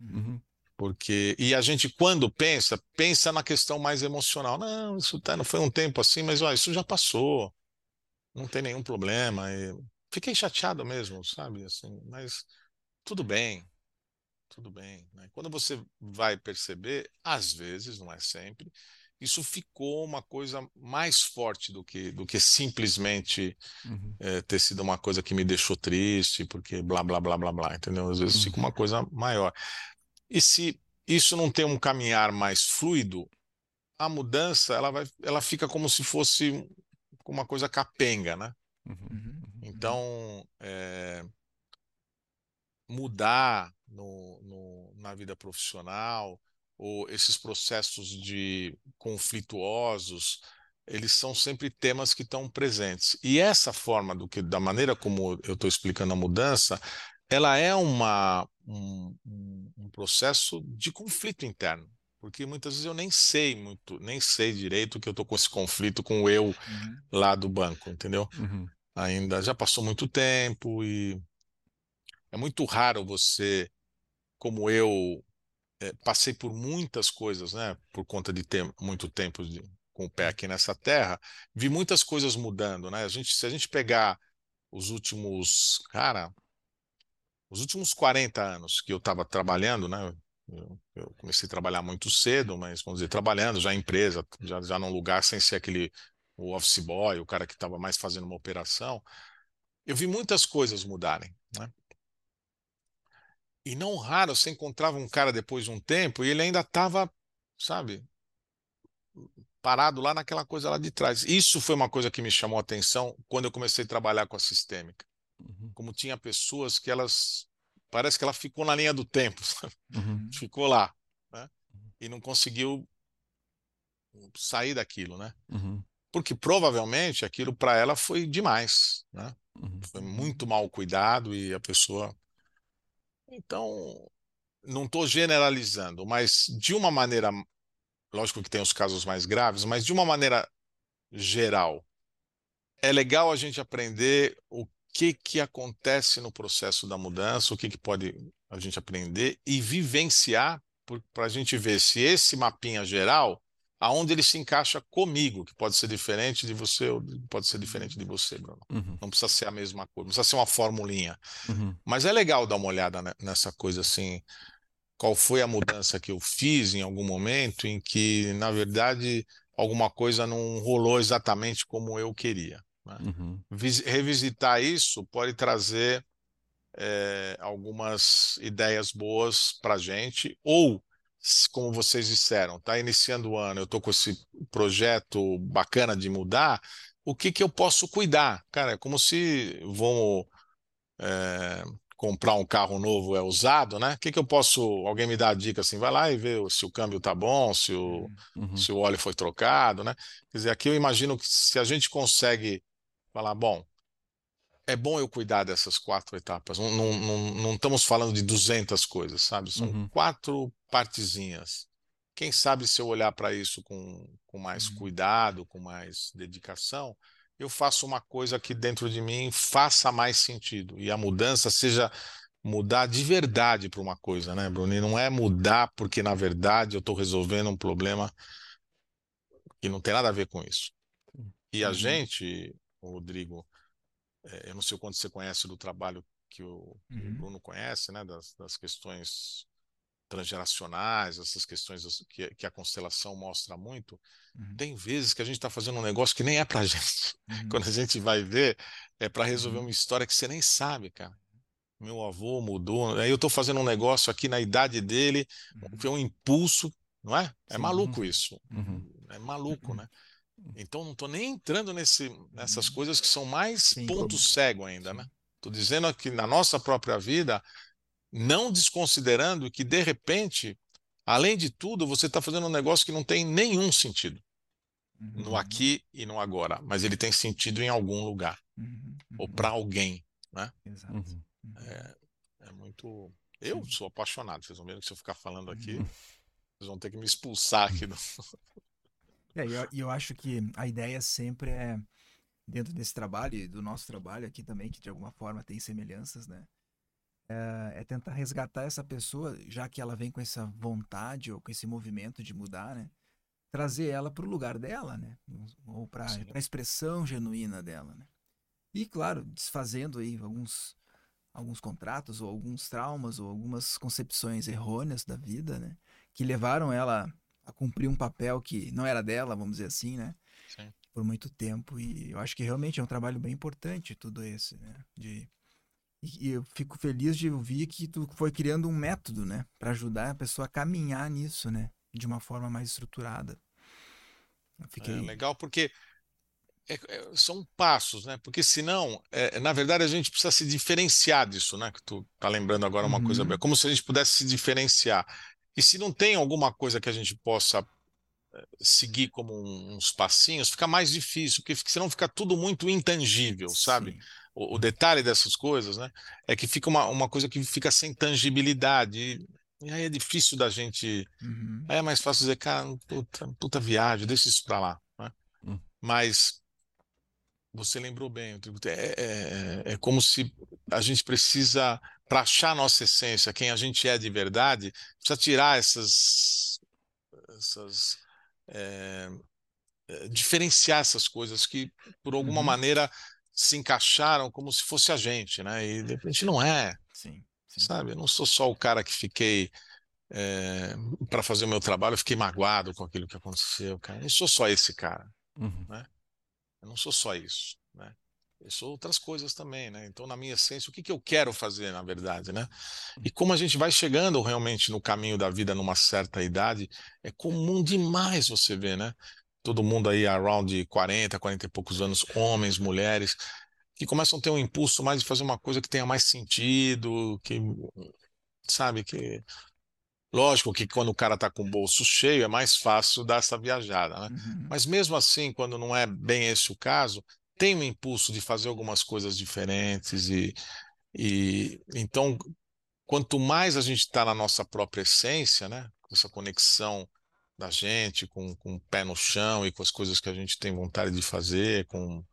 Uhum. Porque, e a gente, quando pensa, pensa na questão mais emocional. Não, isso tá, não foi um tempo assim, mas ó, isso já passou, não tem nenhum problema. E fiquei chateado mesmo, sabe? Assim, mas tudo bem, tudo bem. né? Quando você vai perceber, às vezes, não é sempre, isso ficou uma coisa mais forte do que, do que simplesmente Uhum. eh, ter sido uma coisa que me deixou triste, porque blá, blá, blá, blá, blá, entendeu? Às vezes Uhum. fica uma coisa maior. E se isso não tem um caminhar mais fluido, a mudança ela vai, ela fica como se fosse uma coisa capenga, né? Uhum. Uhum. Então, é, mudar no, no, na vida profissional ou esses processos de conflituosos, eles são sempre temas que estão presentes. E essa forma do que, da maneira como eu estou explicando a mudança, ela é uma, um, um processo de conflito interno porque muitas vezes eu nem sei muito, nem sei direito que eu estou com esse conflito com o eu Uhum. lá do banco, entendeu? Uhum. Ainda já passou muito tempo e é muito raro você, como eu, eh, passei por muitas coisas, né? Por conta de ter muito tempo de- com o pé aqui nessa terra, vi muitas coisas mudando, né? A gente, se a gente pegar os últimos, cara, os últimos 40 anos que eu estava trabalhando, né? Eu, comecei a trabalhar muito cedo, mas vamos dizer, trabalhando já em empresa, já, já num lugar sem ser aquele o office boy, o cara que estava mais fazendo uma operação. Eu vi muitas coisas mudarem, né? E não raro você encontrava um cara depois de um tempo e ele ainda estava, sabe, parado lá naquela coisa lá de trás. Isso foi uma coisa que me chamou a atenção quando eu comecei a trabalhar com a sistêmica. Uhum. Como tinha pessoas que elas parece que ela ficou na linha do tempo? [laughs] Uhum. ficou lá, né? E não conseguiu sair daquilo, né? Uhum. Porque provavelmente aquilo para ela foi demais, né? Uhum. Foi muito mal cuidado e a pessoa. Então, não estou generalizando, mas de uma maneira, lógico que tem os casos mais graves, mas de uma maneira geral, é legal a gente aprender o que que acontece no processo da mudança, o que que pode a gente aprender e vivenciar para a gente ver se esse mapinha geral, aonde ele se encaixa comigo, que pode ser diferente de você ou pode ser diferente de você, Bruno. Uhum. Não precisa ser a mesma coisa, não precisa ser uma formulinha. Uhum. Mas é legal dar uma olhada ne- nessa coisa assim. Qual foi a mudança que eu fiz em algum momento em que, na verdade, alguma coisa não rolou exatamente como eu queria. Né? Uhum. Vis- Revisitar isso pode trazer eh, algumas ideias boas para a gente, ou, como vocês disseram, está iniciando o ano, eu estou com esse projeto bacana de mudar, o que que eu posso cuidar? Cara, é como se vão é, comprar um carro novo é usado, né? O que que eu posso, alguém me dá a dica assim, vai lá e vê se o câmbio tá bom, se o, Uhum. se o óleo foi trocado, né? Quer dizer, aqui eu imagino que se a gente consegue falar, bom, é bom eu cuidar dessas quatro etapas. Não, não, não, não estamos falando de 200 coisas, sabe? São Uhum. quatro partezinhas. Quem sabe se eu olhar para isso com, com mais Uhum. cuidado, com mais dedicação, eu faço uma coisa que dentro de mim faça mais sentido e a mudança seja mudar de verdade para uma coisa, né, Bruno? E não é mudar porque na verdade eu estou resolvendo um problema que não tem nada a ver com isso. E a Uhum. gente, Rodrigo, é, eu não sei o quanto você conhece do trabalho que o, Uhum. Bruno conhece, né, das, das questões transgeracionais, essas questões que, que a constelação mostra muito. Uhum. Tem vezes que a gente está fazendo um negócio que nem é pra [laughs] gente. Uhum. Quando a gente vai ver, é para resolver Uhum. uma história que você nem sabe, cara. Meu avô mudou, aí eu estou fazendo um negócio aqui na idade dele, Uhum. foi um impulso, não é? É Sim. maluco isso. Uhum. É maluco, né? Então não estou nem entrando nesse, nessas Uhum. coisas que são mais Sim. ponto cego ainda, né? Estou dizendo aqui na nossa própria vida, não desconsiderando que de repente, além de tudo, você está fazendo um negócio que não tem nenhum sentido no Uhum. aqui e no agora, mas ele tem sentido em algum lugar Uhum. ou Uhum. para alguém. Exato. Uhum. Uhum. É muito. Eu Sim. sou apaixonado. Vocês vão ver que se eu ficar falando aqui, Uhum. vocês vão ter que me expulsar aqui. Do... [laughs] É, e eu, eu acho que a ideia sempre é, dentro desse trabalho e do nosso trabalho aqui também, que de alguma forma tem semelhanças, né? É, é tentar resgatar essa pessoa, já que ela vem com essa vontade ou com esse movimento de mudar, né? Trazer ela para o lugar dela, né? Ou para a expressão genuína dela, né? E, claro, desfazendo aí alguns, alguns contratos ou alguns traumas ou algumas concepções errôneas da vida, né? Que levaram ela a cumprir um papel que não era dela, vamos dizer assim, né? Sim. Por muito tempo. E eu acho que realmente é um trabalho bem importante tudo esse, né? De... E, e eu fico feliz de ouvir que tu foi criando um método, né? Para ajudar a pessoa a caminhar nisso, né? De uma forma mais estruturada. Fiquei... É legal porque é, é, são passos, né? Porque senão, é, na verdade, a gente precisa se diferenciar disso, né? Que tu tá lembrando agora uma Uhum. coisa, como se a gente pudesse se diferenciar. E se não tem alguma coisa que a gente possa eh, seguir como uns passinhos, fica mais difícil, porque senão fica tudo muito intangível, sabe? O, o detalhe dessas coisas, né? É que fica uma, uma coisa que fica sem tangibilidade. E, aí é difícil da gente. Uhum. Aí é mais fácil dizer, cara, puta, puta viagem, deixa isso pra lá, né? Hum. Mas você lembrou bem, tributo. É, é, é como se a gente precisa, para achar a nossa essência, quem a gente é de verdade, precisa tirar essas, essas é, é, diferenciar essas coisas que, por alguma Uhum. maneira, se encaixaram como se fosse a gente, né? E de repente não é, Sim. Sim. sabe? Eu não sou só o cara que fiquei para fazer o meu trabalho, eu fiquei magoado com aquilo que aconteceu, cara. Eu não sou só esse cara. Uhum. Eu não sou só isso, né? Eu sou outras coisas também, né? Então, na minha essência, o que que eu quero fazer, na verdade, né? E como a gente vai chegando realmente no caminho da vida numa certa idade, é comum demais você ver, né? Todo mundo aí around de 40, 40 e poucos anos, homens, mulheres, que começam a ter um impulso mais de fazer uma coisa que tenha mais sentido, que, sabe, que... Lógico que quando o cara tá com o bolso cheio, é mais fácil dar essa viajada, né? Uhum. Mas mesmo assim, quando não é bem esse o caso, tem um impulso de fazer algumas coisas diferentes e, e então quanto mais a gente está na nossa própria essência, né, essa conexão da gente com, com o pé no chão e com as coisas que a gente tem vontade de fazer, com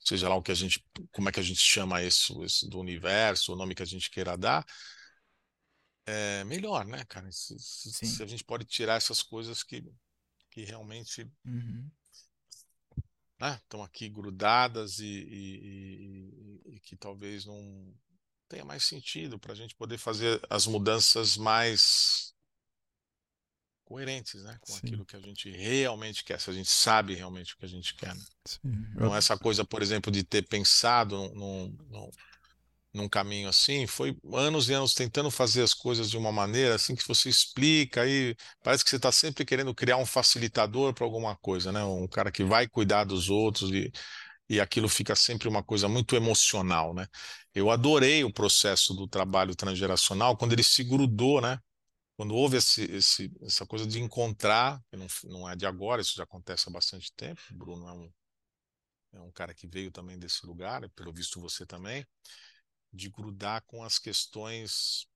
seja lá o que a gente, como é que a gente chama isso, isso do universo, o nome que a gente queira dar, é melhor, né, cara? Se, se- se a gente pode tirar essas coisas que, que realmente Uhum. Né, estão aqui grudadas e, e- e- e que talvez não tenha mais sentido para a gente poder fazer as mudanças mais coerentes, né, com Sim. aquilo que a gente realmente quer, se a gente sabe realmente o que a gente quer. né? Não essa coisa, por exemplo, de ter pensado num, num, num caminho assim, foi anos e anos tentando fazer as coisas de uma maneira assim que você explica aí, parece que você está sempre querendo criar um facilitador para alguma coisa, né? Um cara que vai cuidar dos outros e, e aquilo fica sempre uma coisa muito emocional, né? Eu adorei o processo do trabalho transgeracional quando ele se grudou, né? Quando houve esse, esse, essa coisa de encontrar, não, não é de agora, isso já acontece há bastante tempo. Bruno é um, é um cara que veio também desse lugar, pelo visto você também, de grudar com as questões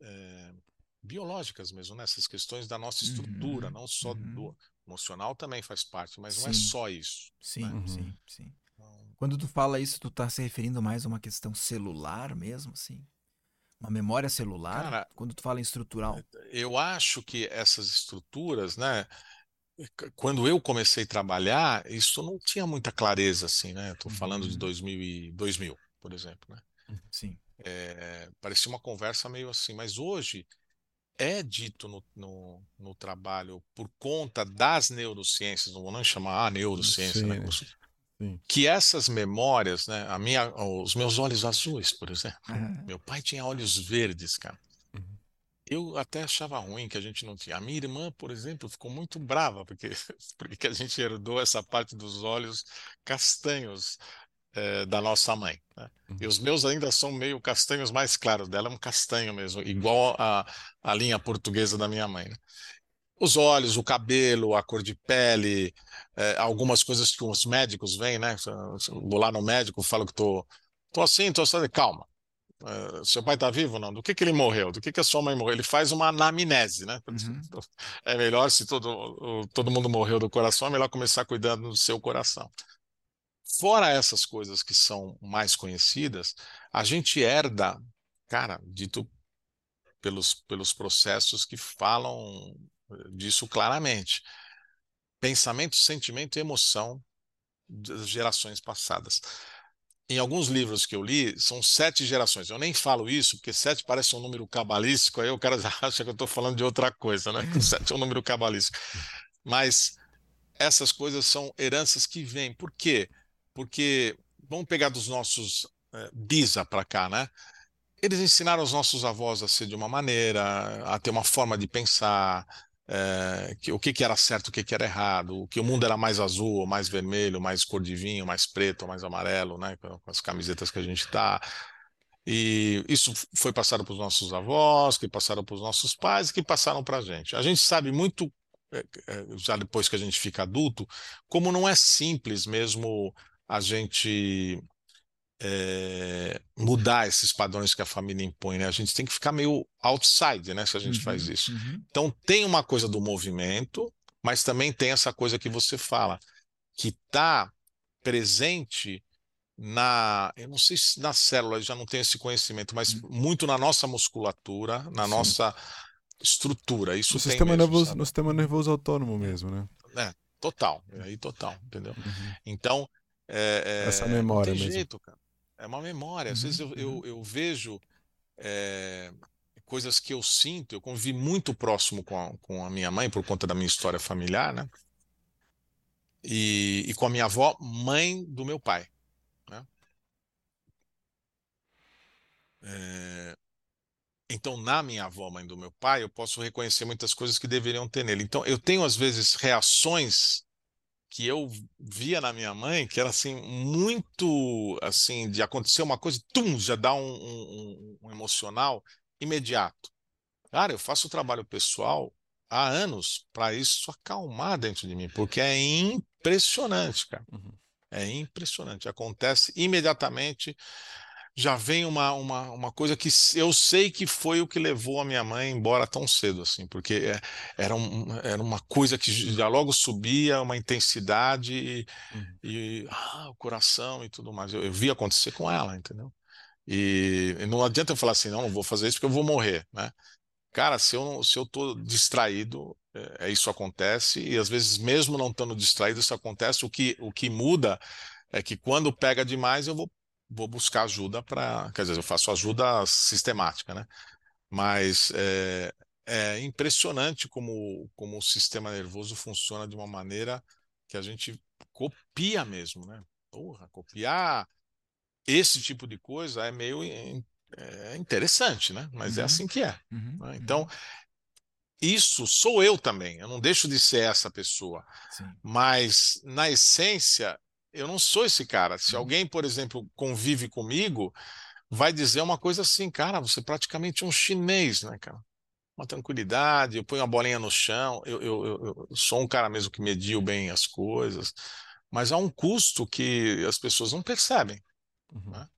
é, biológicas mesmo, né? Essas questões da nossa estrutura, Uhum, não só uhum. do emocional também faz parte, mas não é Sim. só isso. Sim, Uhum. sim, sim. Então, Quando tu fala isso, tu tá se referindo mais a uma questão celular mesmo, assim? Uma memória celular? Cara, Quando tu fala em estrutural? eu acho que essas estruturas, né? Quando eu comecei a trabalhar, isso não tinha muita clareza, assim, né? Estou falando de Uhum. 2000, e 2000, por exemplo, né? Sim. É, parecia uma conversa meio assim, mas hoje é dito no, no, no trabalho por conta das neurociências, não vou nem chamar a neurociência, né? Que essas memórias, né? A minha, os meus olhos azuis, por exemplo. Meu pai tinha olhos verdes, cara. Uhum. Eu até achava ruim que a gente não tinha. A minha irmã, por exemplo, ficou muito brava porque, [laughs] porque a gente herdou essa parte dos olhos castanhos eh, da nossa mãe. né? E Uhum. os meus ainda são meio castanhos mais claros. Dela é um castanho mesmo, igual a, a linha portuguesa da minha mãe. né? Os olhos, o cabelo, a cor de pele, eh, algumas coisas que os médicos veem, né? Eu Vou lá no médico, falo que tô, tô assim, tô assim, calma. Eh, seu pai tá vivo? Não. Do que que ele morreu? Do que que a sua mãe morreu? Ele faz uma anamnese, né? Uhum. [laughs] É melhor se todo, todo mundo morreu do coração, é melhor começar cuidando do seu coração. Fora essas coisas que são mais conhecidas, a gente herda, cara, dito pelos, pelos processos que falam eh, disso claramente. Pensamento, sentimento e emoção das gerações passadas. Em alguns livros que eu li, são sete gerações. Eu nem falo isso, porque sete parece um número cabalístico, aí o cara [laughs] já acha que eu estou falando de outra coisa, né? Que sete é um número cabalístico. Mas essas coisas são heranças que vêm. Por quê? Porque, vamos pegar dos nossos eh, bisa para cá, né? eles ensinaram os nossos avós a ser de uma maneira, a ter uma forma de pensar, é, que, o que, que era certo, o que, que era errado, que o mundo era mais azul, mais vermelho, mais cor de vinho, mais preto, mais amarelo, né, com as camisetas que a gente está. E isso foi passado para os nossos avós, que passaram para os nossos pais, que passaram para a gente. A gente sabe muito, é, é, já depois que a gente fica adulto, como não é simples mesmo a gente é, mudar esses padrões que a família impõe, né? A gente tem que ficar meio outside, né? Se a gente uhum, faz isso. Uhum. Então tem uma coisa do movimento, mas também tem essa coisa que você fala, que está presente na, eu não sei se na célula, já não tenho esse conhecimento, mas uhum. muito na nossa musculatura, na Sim. nossa estrutura. Isso no sistema mesmo, nervoso, no sistema nervoso autônomo mesmo, né? É, total, aí total, entendeu? Uhum. Então é, é, essa memória não tem mesmo. jeito, cara. É uma memória. Às uhum, vezes eu, eu, uhum. eu vejo é, coisas que eu sinto. Eu convivi muito próximo com a, com a minha mãe por conta da minha história familiar, né? E, e com a minha avó, mãe do meu pai. Né? É, então, na minha avó, mãe do meu pai, eu posso reconhecer muitas coisas que deveriam ter nele. Então, eu tenho, às vezes, reações que eu via na minha mãe, que era assim, muito assim, de acontecer uma coisa, tum, já dá um, um, um emocional imediato. Cara, eu faço trabalho pessoal há anos para isso acalmar dentro de mim, porque é impressionante, cara. Uhum. É impressionante. Acontece imediatamente já vem uma, uma, uma coisa que eu sei que foi o que levou a minha mãe embora tão cedo, assim, porque é, era, um, era uma coisa que já logo subia, uma intensidade e, uhum. e ah, o coração e tudo mais. Eu, eu vi acontecer com ela, entendeu? E, e, não adianta eu falar assim, não, não vou fazer isso porque eu vou morrer, né? Cara, se eu, se eu tô distraído, é, é isso acontece, e às vezes, mesmo não estando distraído, isso acontece. O que, o que muda é que quando pega demais, eu vou vou buscar ajuda para. Quer dizer, eu faço ajuda sistemática, né? Mas é, é impressionante como, como o sistema nervoso funciona de uma maneira que a gente copia mesmo, né? Porra, copiar esse tipo de coisa é meio é interessante, né? Mas é uhum. é assim que é. Uhum. Né? Então, uhum. isso sou eu também. Eu não deixo de ser essa pessoa. Sim. Mas, na essência, eu não sou esse cara. Se uhum. alguém, por exemplo, convive comigo, vai dizer uma coisa assim, cara, você é praticamente um chinês, né, cara? Uma tranquilidade, eu ponho a bolinha no chão, eu, eu, eu, eu sou um cara mesmo que mediu bem as coisas, mas há um custo que as pessoas não percebem. Uhum. Né?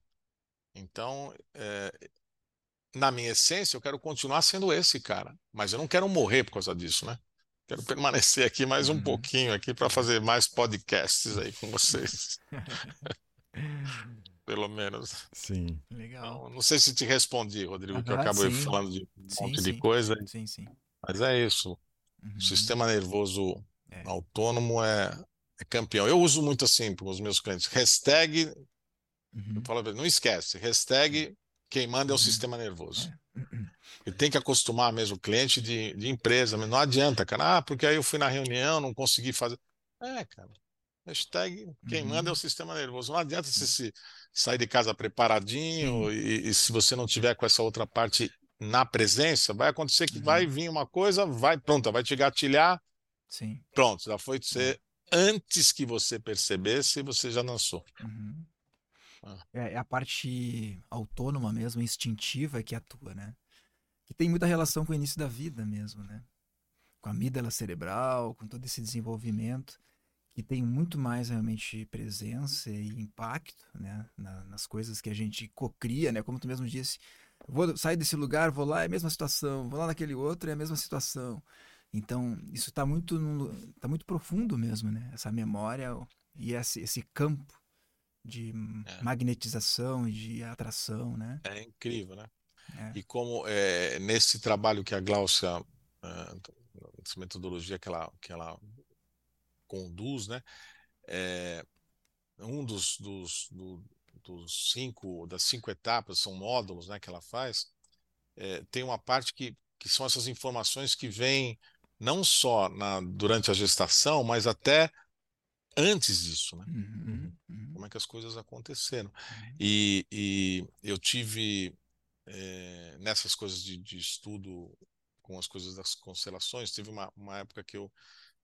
Então, é, na minha essência, eu quero continuar sendo esse cara, mas eu não quero morrer por causa disso, né? Quero permanecer aqui mais um uhum. pouquinho aqui para fazer mais podcasts aí com vocês. [laughs] Pelo menos. Sim. Legal. Não, não sei se te respondi, Rodrigo, uhum, que eu acabei sim. falando de um sim, monte sim. de coisa. Sim, sim. Mas é isso. Uhum. O sistema nervoso é. autônomo é, é, campeão. Eu uso muito assim para os meus clientes. Hashtag, uhum. eu falo, não esquece, hashtag quem manda é o uhum. sistema nervoso. É. Uhum. E tem que acostumar mesmo o cliente de, de empresa, mas não adianta, cara. Ah, porque aí eu fui na reunião, não consegui fazer. É, cara. Hashtag quem uhum. manda é o sistema nervoso. Não adianta você se sair de casa preparadinho e, e, se você não tiver com essa outra parte na presença, vai acontecer que uhum. vai vir uma coisa, vai pronto, vai te gatilhar. Sim. Pronto, já foi ser antes que você percebesse, você já lançou. Uhum. Ah. É, é, a parte autônoma mesmo, instintiva que atua, né? que tem muita relação com o início da vida mesmo, né? Com a amígdala cerebral, com todo esse desenvolvimento que tem muito mais realmente presença e impacto, né? Na, nas coisas que a gente cocria, né? Como tu mesmo disse, vou sair desse lugar, vou lá, é a mesma situação, vou lá naquele outro, é a mesma situação. Então, isso está muito, tá muito profundo mesmo, né? Essa memória e esse, esse campo de é. magnetização e de atração, né? É incrível, né? É. E como é, nesse trabalho que a Glaucia, uh, essa metodologia que ela, que ela conduz, né, é, um dos, dos, do, dos cinco, das cinco etapas, são módulos né, que ela faz, é, tem uma parte que, que são essas informações que vêm não só na, durante a gestação, mas até antes disso, né? Uhum, uhum. Como é que as coisas aconteceram. Uhum. E, e eu tive é, nessas coisas de, de, estudo com as coisas das constelações. Teve uma, uma época que eu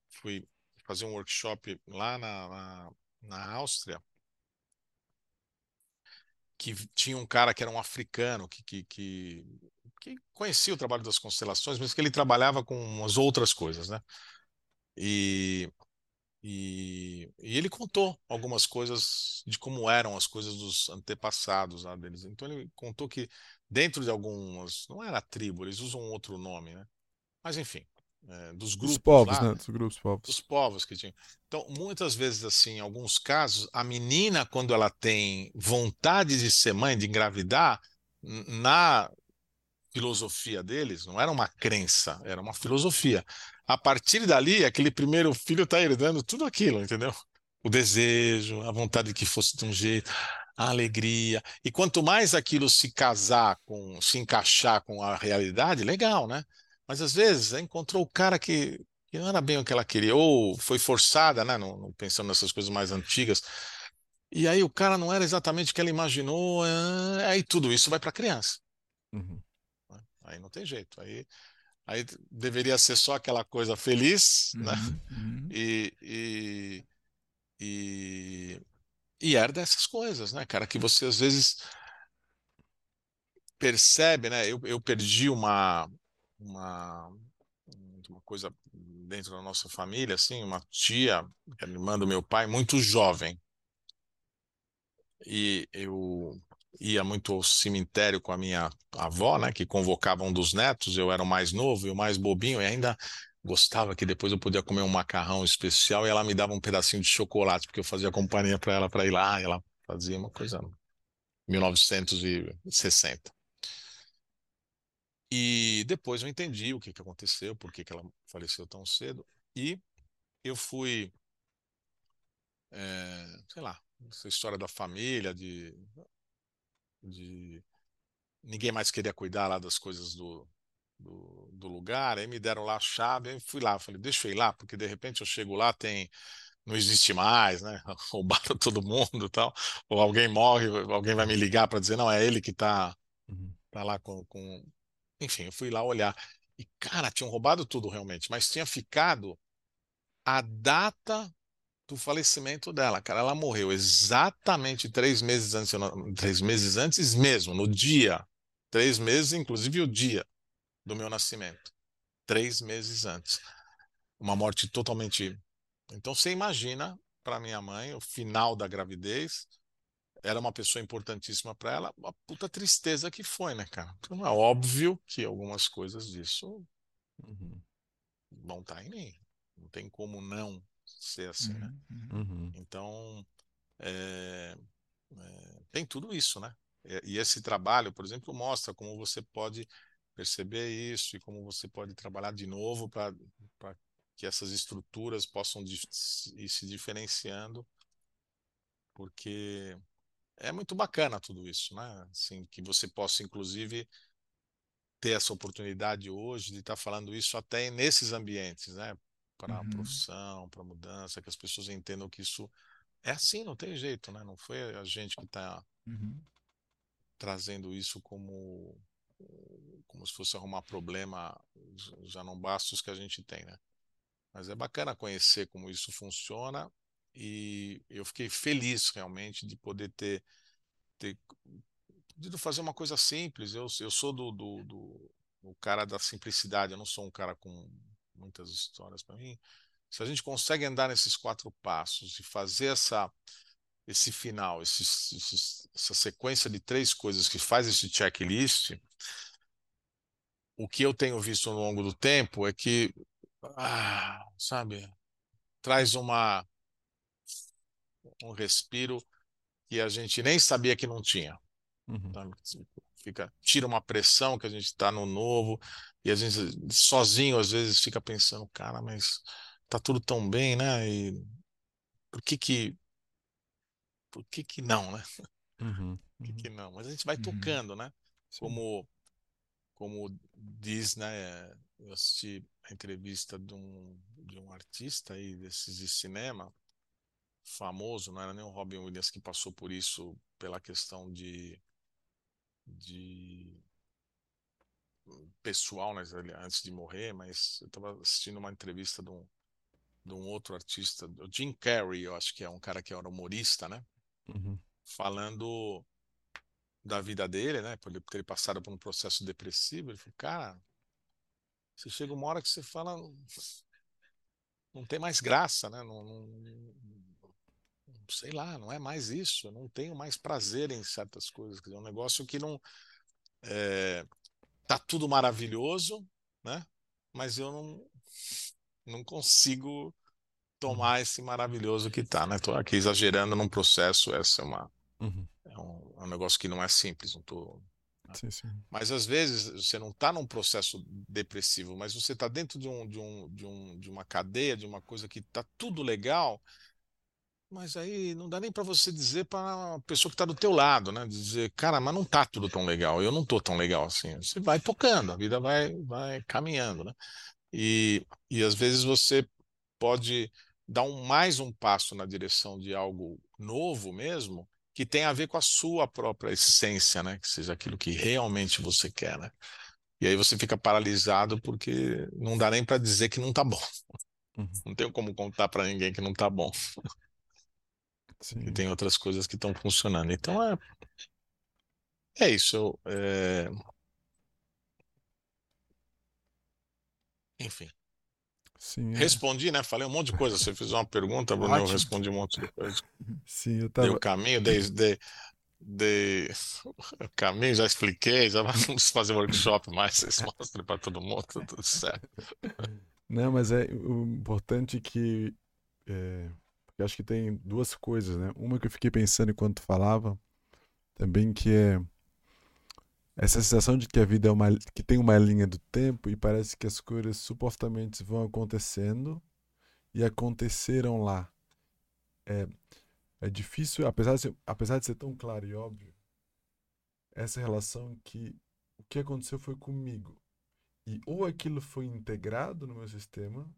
fui fazer um workshop lá na, na, na Áustria que tinha um cara que era um africano que, que, que, que, conhecia o trabalho das constelações, mas que ele trabalhava com umas outras coisas, né? E, e, e ele contou algumas coisas de como eram as coisas dos antepassados lá deles. Então ele contou que dentro de algumas, não era tribo, eles usam outro nome, né? Mas enfim, é, dos grupos. Dos povos, lá, né? Dos grupos povos. Dos povos que tinham. Então, muitas vezes, assim, em alguns casos, a menina, quando ela tem vontade de ser mãe, de engravidar, na filosofia deles, não era uma crença, era uma filosofia. A partir dali, aquele primeiro filho está herdando tudo aquilo, entendeu? O desejo, a vontade de que fosse de um jeito, a alegria. E quanto mais aquilo se casar com, se encaixar com a realidade, legal, né? Mas às vezes encontrou o cara que, que não era bem o que ela queria, ou foi forçada, né? Pensando nessas coisas mais antigas. E aí o cara não era exatamente o que ela imaginou, é, aí tudo isso vai para a criança. Uhum. Aí não tem jeito. Aí, aí deveria ser só aquela coisa feliz, né? uhum. né? Uhum. E, e, e, e era dessas coisas, né, cara? Que você às vezes percebe, né? Eu, eu perdi uma, uma, uma coisa dentro da nossa família, assim, uma tia, que é irmã do meu pai, muito jovem. E eu ia muito ao cemitério com a minha avó, né, que convocava um dos netos, eu era o mais novo e o mais bobinho, e ainda gostava que depois eu podia comer um macarrão especial e ela me dava um pedacinho de chocolate, porque eu fazia companhia para ela para ir lá, e ela fazia uma coisa 1960. E depois eu entendi o que, que aconteceu, por que, que ela faleceu tão cedo. E eu fui, é, sei lá, essa história da família, de, de ninguém mais queria cuidar lá das coisas do, do, do lugar. Aí me deram lá a chave, aí fui lá, falei, deixa eu ir lá, porque de repente eu chego lá, tem não existe mais, né? [laughs] Roubaram todo mundo, tal. Ou alguém morre, alguém vai me ligar para dizer não é ele que está uhum. tá lá com, com enfim, eu fui lá olhar. E, cara, tinham roubado tudo realmente, mas tinha ficado a data do falecimento dela, cara. Ela morreu exatamente três meses antes, três meses antes mesmo, no dia. Três meses, inclusive o dia do meu nascimento. Três meses antes. Uma morte totalmente. Então você imagina, para minha mãe, o final da gravidez, era uma pessoa importantíssima para ela, uma puta tristeza que foi, né, cara? É óbvio que algumas coisas disso uhum. vão estar tá em mim. Não tem como não ser assim, né? Uhum. uhum. Então, é, é, tem tudo isso, né? E esse trabalho, por exemplo, mostra como você pode perceber isso e como você pode trabalhar de novo para que essas estruturas possam ir se diferenciando, porque é muito bacana tudo isso, né? Assim, que você possa, inclusive, ter essa oportunidade hoje de estar falando isso até nesses ambientes, né? Para uhum. a profissão, para a mudança, que as pessoas entendam que isso é assim, não tem jeito, né? Não foi a gente que está uhum. trazendo isso como como se fosse arrumar problema, já não basta os que a gente tem, né? Mas é bacana conhecer como isso funciona e eu fiquei feliz realmente de poder ter, ter podido fazer uma coisa simples. Eu, eu sou do, do, do, do cara da simplicidade, eu não sou um cara com muitas histórias para mim. Se a gente consegue andar nesses quatro passos e fazer essa esse final, esse, esse, essa sequência de três coisas que faz esse checklist, o que eu tenho visto ao longo do tempo é que, ah, sabe, traz uma um respiro que a gente nem sabia que não tinha. Uhum. Fica, tira uma pressão que a gente está no novo e a gente sozinho às vezes fica pensando, cara, mas tá tudo tão bem, né? E por que que por que que não, né? Uhum. [laughs] Por que, que não? Mas a gente vai uhum. tocando, né? Como como diz, né? Eu assisti a entrevista de um, de um artista aí desses de cinema famoso, não era nem o Robin Williams que passou por isso pela questão de de pessoal, né, antes de morrer, mas eu estava assistindo uma entrevista de um, de um outro artista, o Jim Carrey, eu acho que é um cara que era humorista, né? Uhum. Falando da vida dele, né? Por ele ter passado por um processo depressivo. Ele falou, cara, você chega uma hora que você fala, não tem mais graça, né? Não, não, sei lá, não é mais isso. Eu não tenho mais prazer em certas coisas. É um negócio que não é, tá tudo maravilhoso, né? Mas eu não não consigo tomar esse maravilhoso que tá, né? Tô aqui exagerando num processo, essa é uma uhum. é, um, é, um, negócio que não é simples, não tô né? sim, sim. Mas às vezes você não está num processo depressivo, mas você está dentro de, um, de, um, de, um, de uma cadeia, de uma coisa que está tudo legal, mas aí não dá nem para você dizer para a pessoa que está do teu lado, né? Dizer, cara, mas não tá tudo tão legal, eu não tô tão legal assim. Você vai tocando, a vida vai, vai caminhando, né? E, e às vezes você pode dar um, mais um passo na direção de algo novo mesmo, que tem a ver com a sua própria essência, né? Que seja aquilo que realmente você quer, né? E aí você fica paralisado porque não dá nem para dizer que não tá bom. Uhum. Não tem como contar para ninguém que não tá bom. Sim. E tem outras coisas que estão funcionando. Então é é isso. É... Enfim. Sim, é. Respondi, né? Falei um monte de coisa. Você fez uma pergunta, Bruno, eu respondi um monte de coisa. Sim, eu tava... Dei o caminho, dei, dei, dei [laughs] o caminho, já expliquei, já [laughs] vamos fazer workshop mais, vocês mostrem para todo mundo, tá tudo certo. Não, mas é o importante que é, eu acho que tem duas coisas, né? Uma que eu fiquei pensando enquanto falava, também que é essa sensação de que a vida é uma que tem uma linha do tempo e parece que as coisas supostamente vão acontecendo e aconteceram lá. É, é difícil, apesar de, ser, apesar de ser tão claro e óbvio, essa relação que o que aconteceu foi comigo. E ou aquilo foi integrado no meu sistema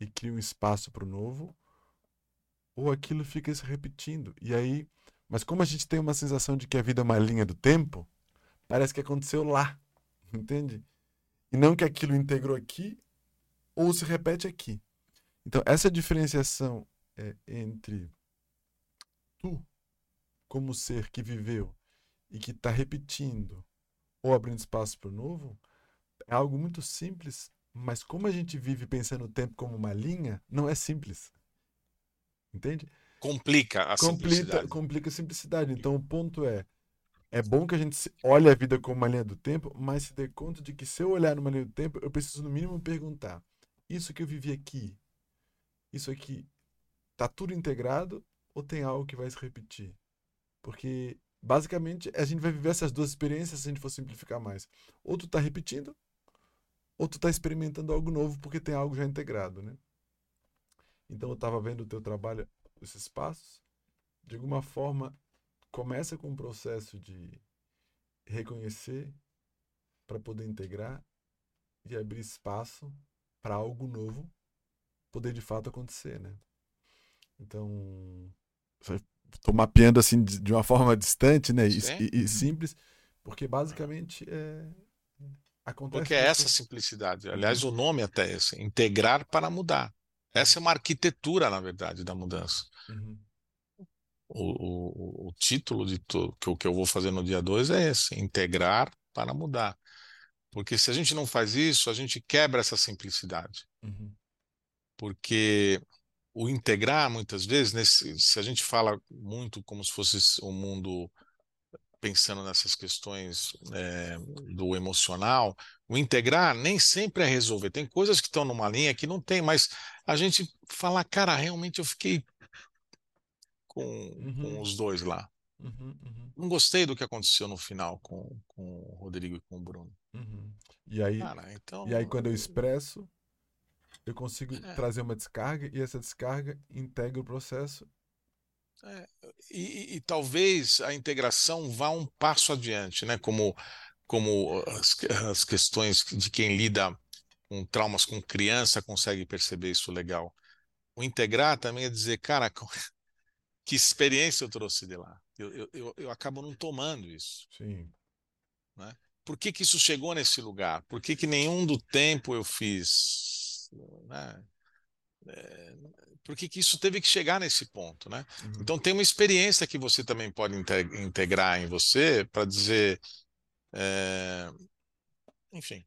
e cria um espaço para o novo, ou aquilo fica se repetindo. E aí, mas como a gente tem uma sensação de que a vida é uma linha do tempo, Parece que aconteceu lá, [laughs] entende? E não que aquilo integrou aqui ou se repete aqui. Então, essa diferenciação é, entre tu, como ser que viveu e que está repetindo ou abrindo espaço para o novo, é algo muito simples, mas como a gente vive pensando o tempo como uma linha, não é simples. Entende? Complica a complica, simplicidade. Complica a simplicidade. Então, o ponto é é bom que a gente olhe a vida como uma linha do tempo, mas se dê conta de que se eu olhar numa linha do tempo, eu preciso no mínimo perguntar: isso que eu vivi aqui, isso aqui, tá tudo integrado ou tem algo que vai se repetir? Porque basicamente a gente vai viver essas duas experiências se a gente for simplificar mais. Ou tu tá repetindo, ou tu tá experimentando algo novo porque tem algo já integrado, né? Então eu estava vendo o teu trabalho, esses passos, de alguma forma começa com um processo de reconhecer para poder integrar e abrir espaço para algo novo poder de fato acontecer, né? Então, estou mapeando assim de uma forma distante, né? E, e, e simples, porque basicamente é, acontece. Porque é essa simplicidade. Aliás, o nome até é esse: integrar para mudar. Essa é uma arquitetura, na verdade, da mudança. Uhum o, o, o título de tudo que o que eu vou fazer no dia 2 é esse: integrar para mudar. Porque se a gente não faz isso, a gente quebra essa simplicidade. Uhum. Porque o integrar, muitas vezes, nesse, se a gente fala muito como se fosse o um mundo pensando nessas questões é, do emocional, o integrar nem sempre é resolver. Tem coisas que estão numa linha que não tem, mas a gente fala, cara, realmente eu fiquei com, uhum. com os dois lá. Uhum, uhum. Não gostei do que aconteceu no final com, com o Rodrigo e com o Bruno. Uhum. E, aí, Cara, então, e aí, quando eu expresso, eu consigo é. trazer uma descarga e essa descarga integra o processo. É, e, e, e, talvez a integração vá um passo adiante, né? Como, como as, as questões de quem lida com traumas com criança consegue perceber isso legal. O integrar também é dizer, cara, [laughs] que experiência eu trouxe de lá? Eu, eu, eu, eu acabo não tomando isso. Sim. Né? Por que, que isso chegou nesse lugar? Por que, que nenhum do tempo eu fiz? Né? É, por que, que isso teve que chegar nesse ponto? Né? Uhum. Então tem uma experiência que você também pode integrar em você para dizer. É... Enfim.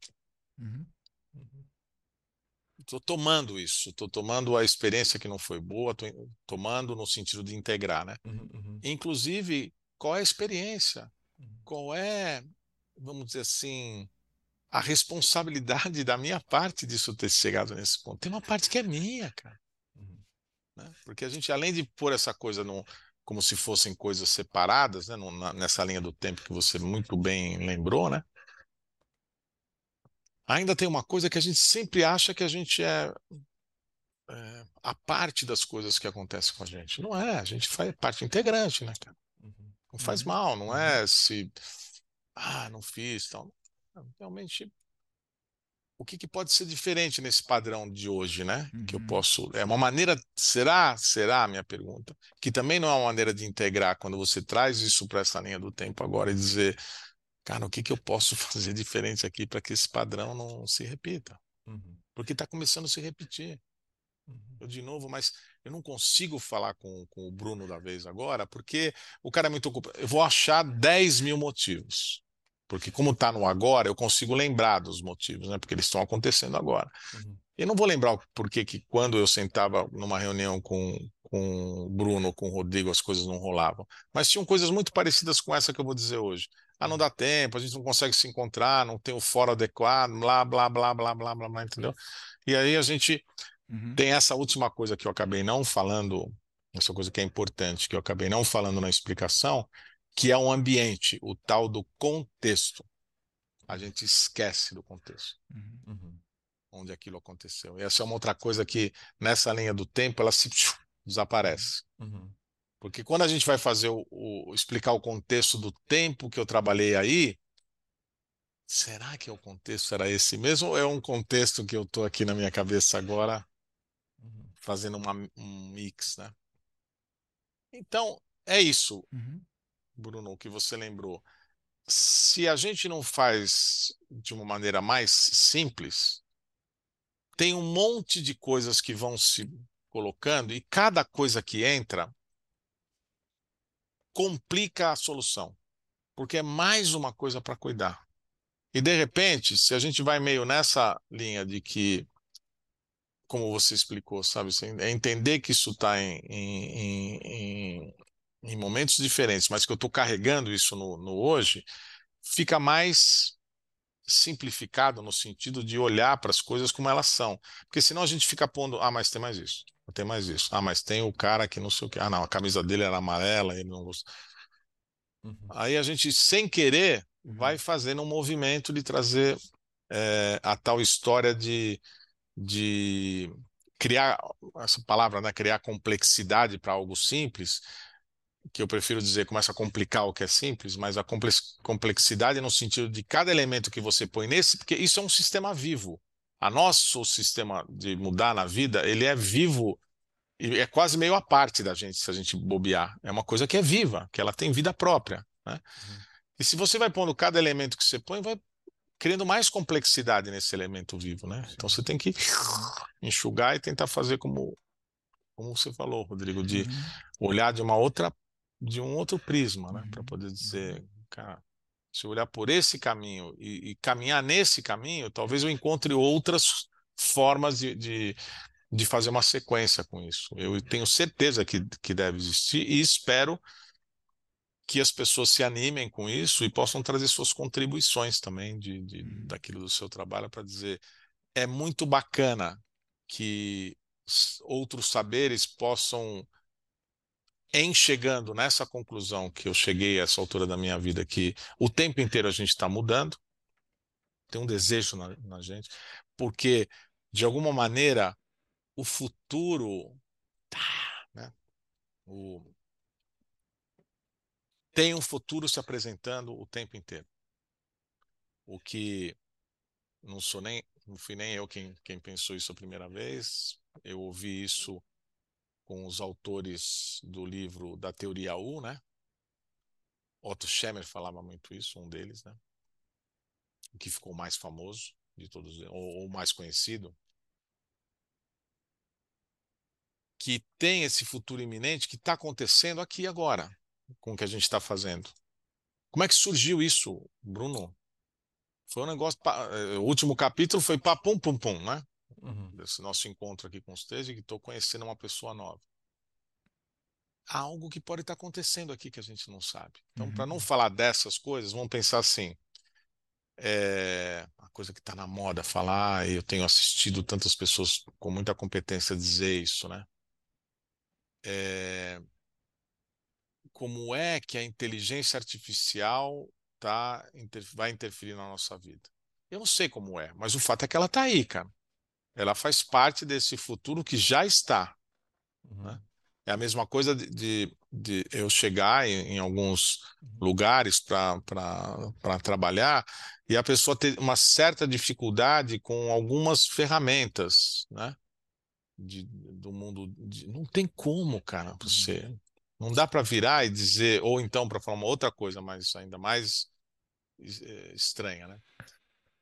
Uhum. Estou tomando isso, estou tomando a experiência que não foi boa, estou tomando no sentido de integrar, né? Uhum, uhum. Inclusive, qual é a experiência? Uhum. Qual é, vamos dizer assim, a responsabilidade [laughs] da minha parte disso ter chegado nesse ponto? Tem uma parte que é minha, cara. Uhum. Né? Porque a gente, além de pôr essa coisa no, como se fossem coisas separadas, né? nessa linha do tempo que você muito bem lembrou, né? ainda tem uma coisa que a gente sempre acha que a gente é, é, a parte das coisas que acontecem com a gente. Não é, a gente faz parte integrante, né, cara? Uhum. Não faz Uhum. mal, não é se. Ah, não fiz, tal. Realmente. O que, que pode ser diferente nesse padrão de hoje, né? Que eu Uhum. posso. É uma maneira. Será? Será a minha pergunta? Que também não é uma maneira de integrar quando você traz isso para essa linha do tempo agora e dizer cara, o que, que eu posso [laughs] fazer diferente aqui para que esse padrão não se repita? Uhum. Porque está começando a se repetir. Uhum. Eu de novo, mas eu não consigo falar com, com o Bruno da vez agora, porque o cara é muito ocupado. Eu vou achar 10 mil motivos. Porque como está no agora, eu consigo lembrar dos motivos, né? Porque eles estão acontecendo agora. Uhum. Eu não vou lembrar porquê que quando eu sentava numa reunião com, com o Bruno, com o Rodrigo, as coisas não rolavam. Mas tinham coisas muito parecidas com essa que eu vou dizer hoje. Ah, não dá tempo, a gente não consegue se encontrar, não tem o fórum adequado, blá, blá, blá, blá, blá, blá, blá, entendeu? E aí a gente Uhum. tem essa última coisa que eu acabei não falando, essa coisa que é importante, que eu acabei não falando na explicação, que é o ambiente, o tal do contexto. A gente esquece do contexto, Uhum. Uhum. onde aquilo aconteceu. E essa é uma outra coisa que, nessa linha do tempo, ela se desaparece. Uhum. Porque quando a gente vai fazer o, o- explicar o contexto do tempo que eu trabalhei aí, será que é o contexto era esse mesmo ou é um contexto que eu estou aqui na minha cabeça agora Uhum. fazendo uma, um mix, né? Então, é isso, Uhum. Bruno, o que você lembrou. Se a gente não faz de uma maneira mais simples, tem um monte de coisas que vão se colocando e cada coisa que entra complica a solução, porque é mais uma coisa para cuidar. E de repente, se a gente vai meio nessa linha de que, como você explicou, sabe, é entender que isso está em, em, em, em- momentos diferentes, mas que eu estou carregando isso no, no hoje, fica mais simplificado no sentido de olhar para as coisas como elas são. Porque senão a gente fica pondo, ah, mas tem mais isso, tem mais isso. Ah, mas tem o cara que não sei o que. Ah, não, a camisa dele era amarela, ele não gostou. Uhum. Aí a gente, sem querer, Uhum. vai fazendo um movimento de trazer eh, a tal história de, de criar, essa palavra, né? Criar complexidade para algo simples, que eu prefiro dizer começa a complicar o que é simples, mas a complex- complexidade no sentido de cada elemento que você põe nesse, porque isso é um sistema vivo. A nosso sistema de mudar na vida, ele é vivo e é quase meio à parte da gente, se a gente bobear. É uma coisa que é viva, que ela tem vida própria, né? E se você vai pondo cada elemento que você põe, vai criando mais complexidade nesse elemento vivo, né? Então você tem que [laughs] enxugar e tentar fazer como, como você falou, Rodrigo, de Uhum. olhar de uma outra, de um outro prisma, né? Uhum. Para poder dizer, cara, se eu olhar por esse caminho e, e caminhar nesse caminho, talvez eu encontre outras formas de, de, de fazer uma sequência com isso. Eu tenho certeza que, que deve existir e espero que as pessoas se animem com isso e possam trazer suas contribuições também de, de Uhum. daquilo do seu trabalho para dizer é muito bacana que outros saberes possam em chegando nessa conclusão que eu cheguei a essa altura da minha vida que o tempo inteiro a gente está mudando tem um desejo na, na gente porque de alguma maneira o futuro tá, né? o, tem um futuro se apresentando o tempo inteiro. O que não sou nem, não fui nem eu quem, quem pensou isso a primeira vez. Eu ouvi isso com os autores do livro da Teoria U, né? Otto Schemer falava muito isso, um deles, né? O que ficou mais famoso de todos, ou, ou mais conhecido, que tem esse futuro iminente que está acontecendo aqui agora, com o que a gente está fazendo. Como é que surgiu isso, Bruno? Foi um negócio. Eh, o último capítulo foi papum pum pum, né? Uhum. Desse nosso encontro aqui com os três e que estou conhecendo uma pessoa nova. Há algo que pode estar tá acontecendo aqui que a gente não sabe. Então, uhum. para não falar dessas coisas, vamos pensar assim. É uma coisa que está na moda falar, e eu tenho assistido tantas pessoas com muita competência dizer isso, né? É, como é que a inteligência artificial tá, vai interferir na nossa vida? Eu não sei como é, mas o fato é que ela está aí, cara. Ela faz parte desse futuro que já está. Uhum. Né? É a mesma coisa de, de, de eu chegar em, em alguns uhum. lugares para trabalhar e a pessoa ter uma certa dificuldade com algumas ferramentas, né? de, do mundo. De, não tem como, cara, você. Não dá para virar e dizer, ou então para falar uma outra coisa, mas ainda mais é, estranha, né?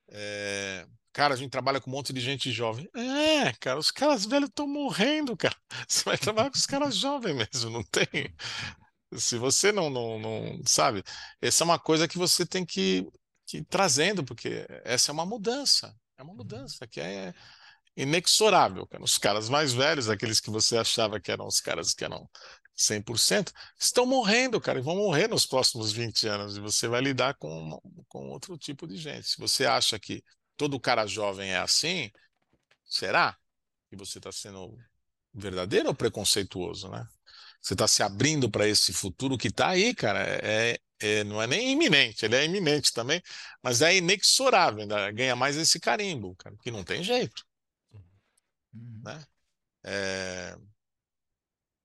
É, cara, a gente trabalha com um monte de gente jovem. É, cara, os caras velhos estão morrendo, cara. [laughs] Você vai trabalhar com os caras jovens mesmo, não tem. [laughs] Se você não, não, não sabe, essa é uma coisa que você tem que, que ir trazendo, porque essa é uma mudança. É uma mudança que é inexorável. Cara. Os caras mais velhos, aqueles que você achava que eram os caras que eram 100%, estão morrendo, cara, e vão morrer nos próximos 20 anos. E você vai lidar com, com outro tipo de gente. Se você acha que todo cara jovem é assim, será que você está sendo verdadeiro ou preconceituoso, né? Você está se abrindo para esse futuro que está aí, cara. É, é, não é nem iminente, ele é iminente também, mas é inexorável, ainda ganha mais esse carimbo, cara, que não tem jeito. Uhum. Né? É...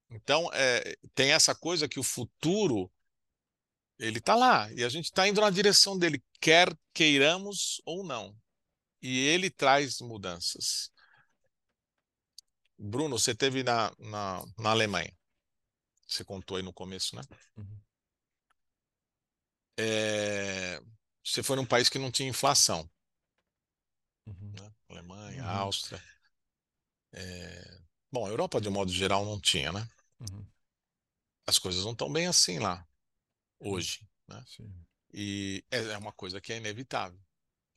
Então, é, tem essa coisa que o futuro ele está lá e a gente está indo na direção dele, quer queiramos ou não. E ele traz mudanças. Bruno, você teve na, na, na Alemanha. Você contou aí no começo, né? Uhum. É, você foi num país que não tinha inflação. Uhum. Né? Alemanha, uhum. Áustria. É... Bom, a Europa, de um modo geral, não tinha, né? Uhum. As coisas não estão bem assim lá, hoje, né? Sim. E é, é uma coisa que é inevitável,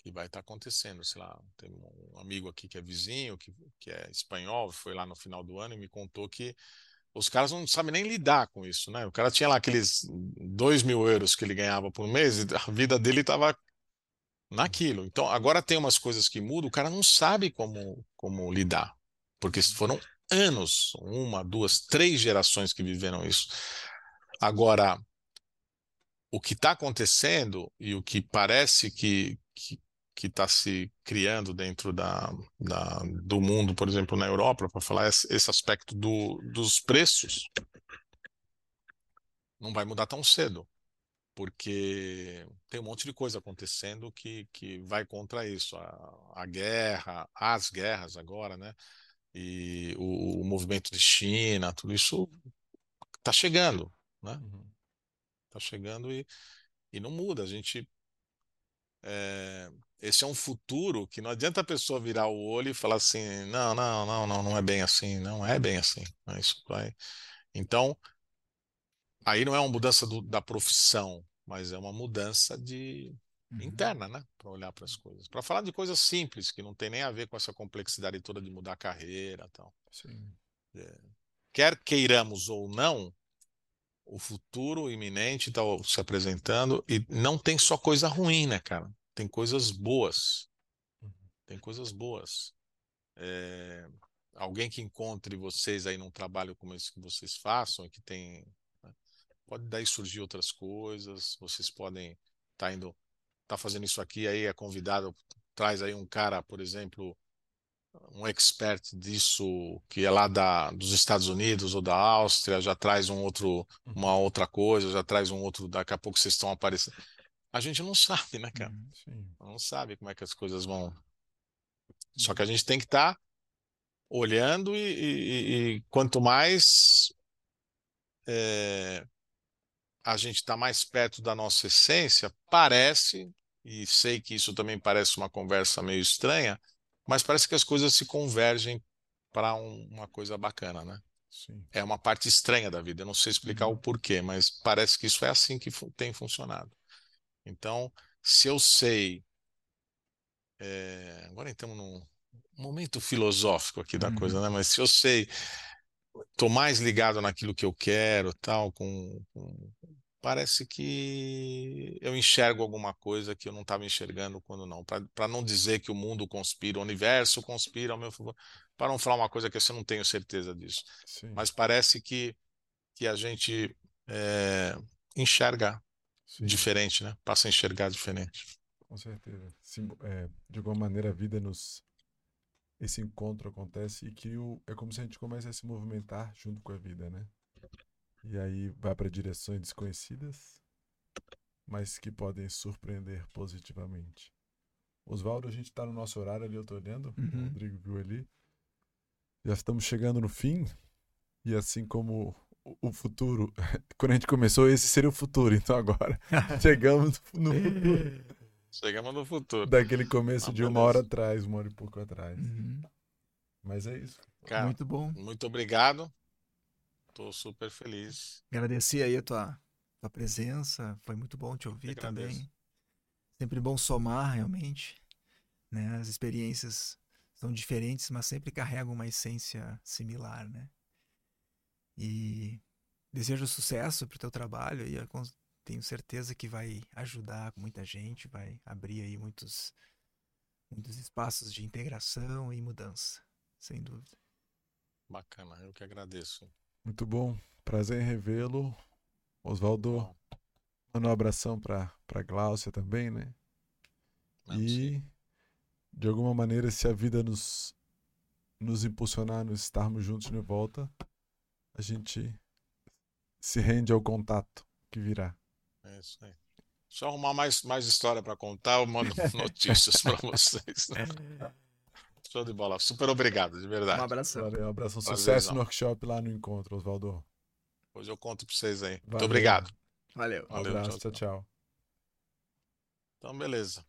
que vai estar acontecendo. Sei lá, tem um amigo aqui que é vizinho, que, que é espanhol, foi lá no final do ano e me contou que os caras não sabem nem lidar com isso, né? O cara tinha lá aqueles dois mil euros que ele ganhava por mês e a vida dele estava naquilo. Então, agora tem umas coisas que mudam, o cara não sabe como, como lidar porque foram anos, uma, duas, três gerações que viveram isso. Agora, o que está acontecendo e o que parece que que está se criando dentro da, da, do mundo, por exemplo, na Europa, para falar esse, esse aspecto do, dos preços, não vai mudar tão cedo, porque tem um monte de coisa acontecendo que, que vai contra isso. A, a guerra, as guerras agora, né? e o, o movimento de China, tudo isso está chegando, né? Está uhum. chegando e, e não muda. A gente é, esse é um futuro que não adianta a pessoa virar o olho e falar assim, não, não, não, não, não é bem assim, não é bem assim. Né? Isso vai. Então, aí não é uma mudança do, da profissão, mas é uma mudança de uhum. interna, né? Para olhar para as coisas. Para falar de coisas simples, que não tem nem a ver com essa complexidade toda de mudar a carreira tal. Sim. É. Quer queiramos ou não, o futuro iminente está se apresentando e não tem só coisa ruim, né, cara? Tem coisas boas. Tem coisas boas. É... Alguém que encontre vocês aí num trabalho como esse que vocês façam que tem. Né? Pode daí surgir outras coisas, vocês podem estar tá indo está fazendo isso aqui, aí é convidado, traz aí um cara, por exemplo, um expert disso que é lá da, dos Estados Unidos ou da Áustria, já traz um outro, uma uhum. outra coisa, já traz um outro, daqui a pouco vocês estão aparecendo. A gente não sabe, né, cara? Uhum, sim. Não sabe como é que as coisas vão. Só que a gente tem que estar tá olhando e, e, e, quanto mais é, a gente está mais perto da nossa essência, parece, e sei que isso também parece uma conversa meio estranha, mas parece que as coisas se convergem para um, uma coisa bacana, né? Sim. É uma parte estranha da vida, eu não sei explicar Uhum. o porquê, mas parece que isso é assim que tem funcionado. Então, se eu sei. é, agora entramos num momento filosófico aqui da Uhum. coisa, né? Mas se eu sei, tô mais ligado naquilo que eu quero, tal, com, com- parece que eu enxergo alguma coisa que eu não estava enxergando quando não. Para não dizer que o mundo conspira, o universo conspira ao meu favor, para não falar uma coisa que eu não tenho certeza disso. Sim. Mas parece que que a gente é, enxerga sim. diferente, né? Passa a enxergar diferente. Com certeza. Simbo- é, de alguma maneira a vida nos. Esse encontro acontece e que o... é como se a gente comece a se movimentar junto com a vida, né? E aí vai para direções desconhecidas, mas que podem surpreender positivamente. Oswaldo, a gente está no nosso horário ali, eu tô olhando, o Uhum. Rodrigo viu ali. Já estamos chegando no fim, e assim como o- o futuro, [laughs] quando a gente começou, esse seria o futuro, então agora [laughs] chegamos no futuro. Chegamos no futuro. Daquele começo Ah, de uma beleza. hora atrás, uma hora e pouco atrás. Uhum. Mas é isso. Cara, Muito bom. muito obrigado. Tô super feliz. Agradecer aí a tua, tua presença. Foi muito bom te ouvir também. Sempre bom somar, realmente. Né? As experiências são diferentes, mas sempre carregam uma essência similar, né? E desejo sucesso pro teu trabalho e tenho certeza que vai ajudar muita gente, vai abrir aí muitos, muitos espaços de integração e mudança, sem dúvida. Bacana, eu que agradeço. Muito bom. Prazer em revê-lo. Oswaldo, manda um abração para para Gláucia também, né? não, e sim. de alguma maneira, se a vida nos nos impulsionar, nos estarmos juntos de volta, a gente se rende ao contato que virá. É isso aí. Eu arrumar mais, mais história para contar, eu mando [laughs] notícias para vocês. [laughs] Show de bola. Super obrigado, de Um verdade. abração. Valeu, um abração, Prazerzão. sucesso no workshop lá no encontro, Oswaldo. Hoje eu conto para vocês aí. Muito Valeu. obrigado. Valeu. Um Valeu, abraço, tchau, tchau, tchau. Então, beleza.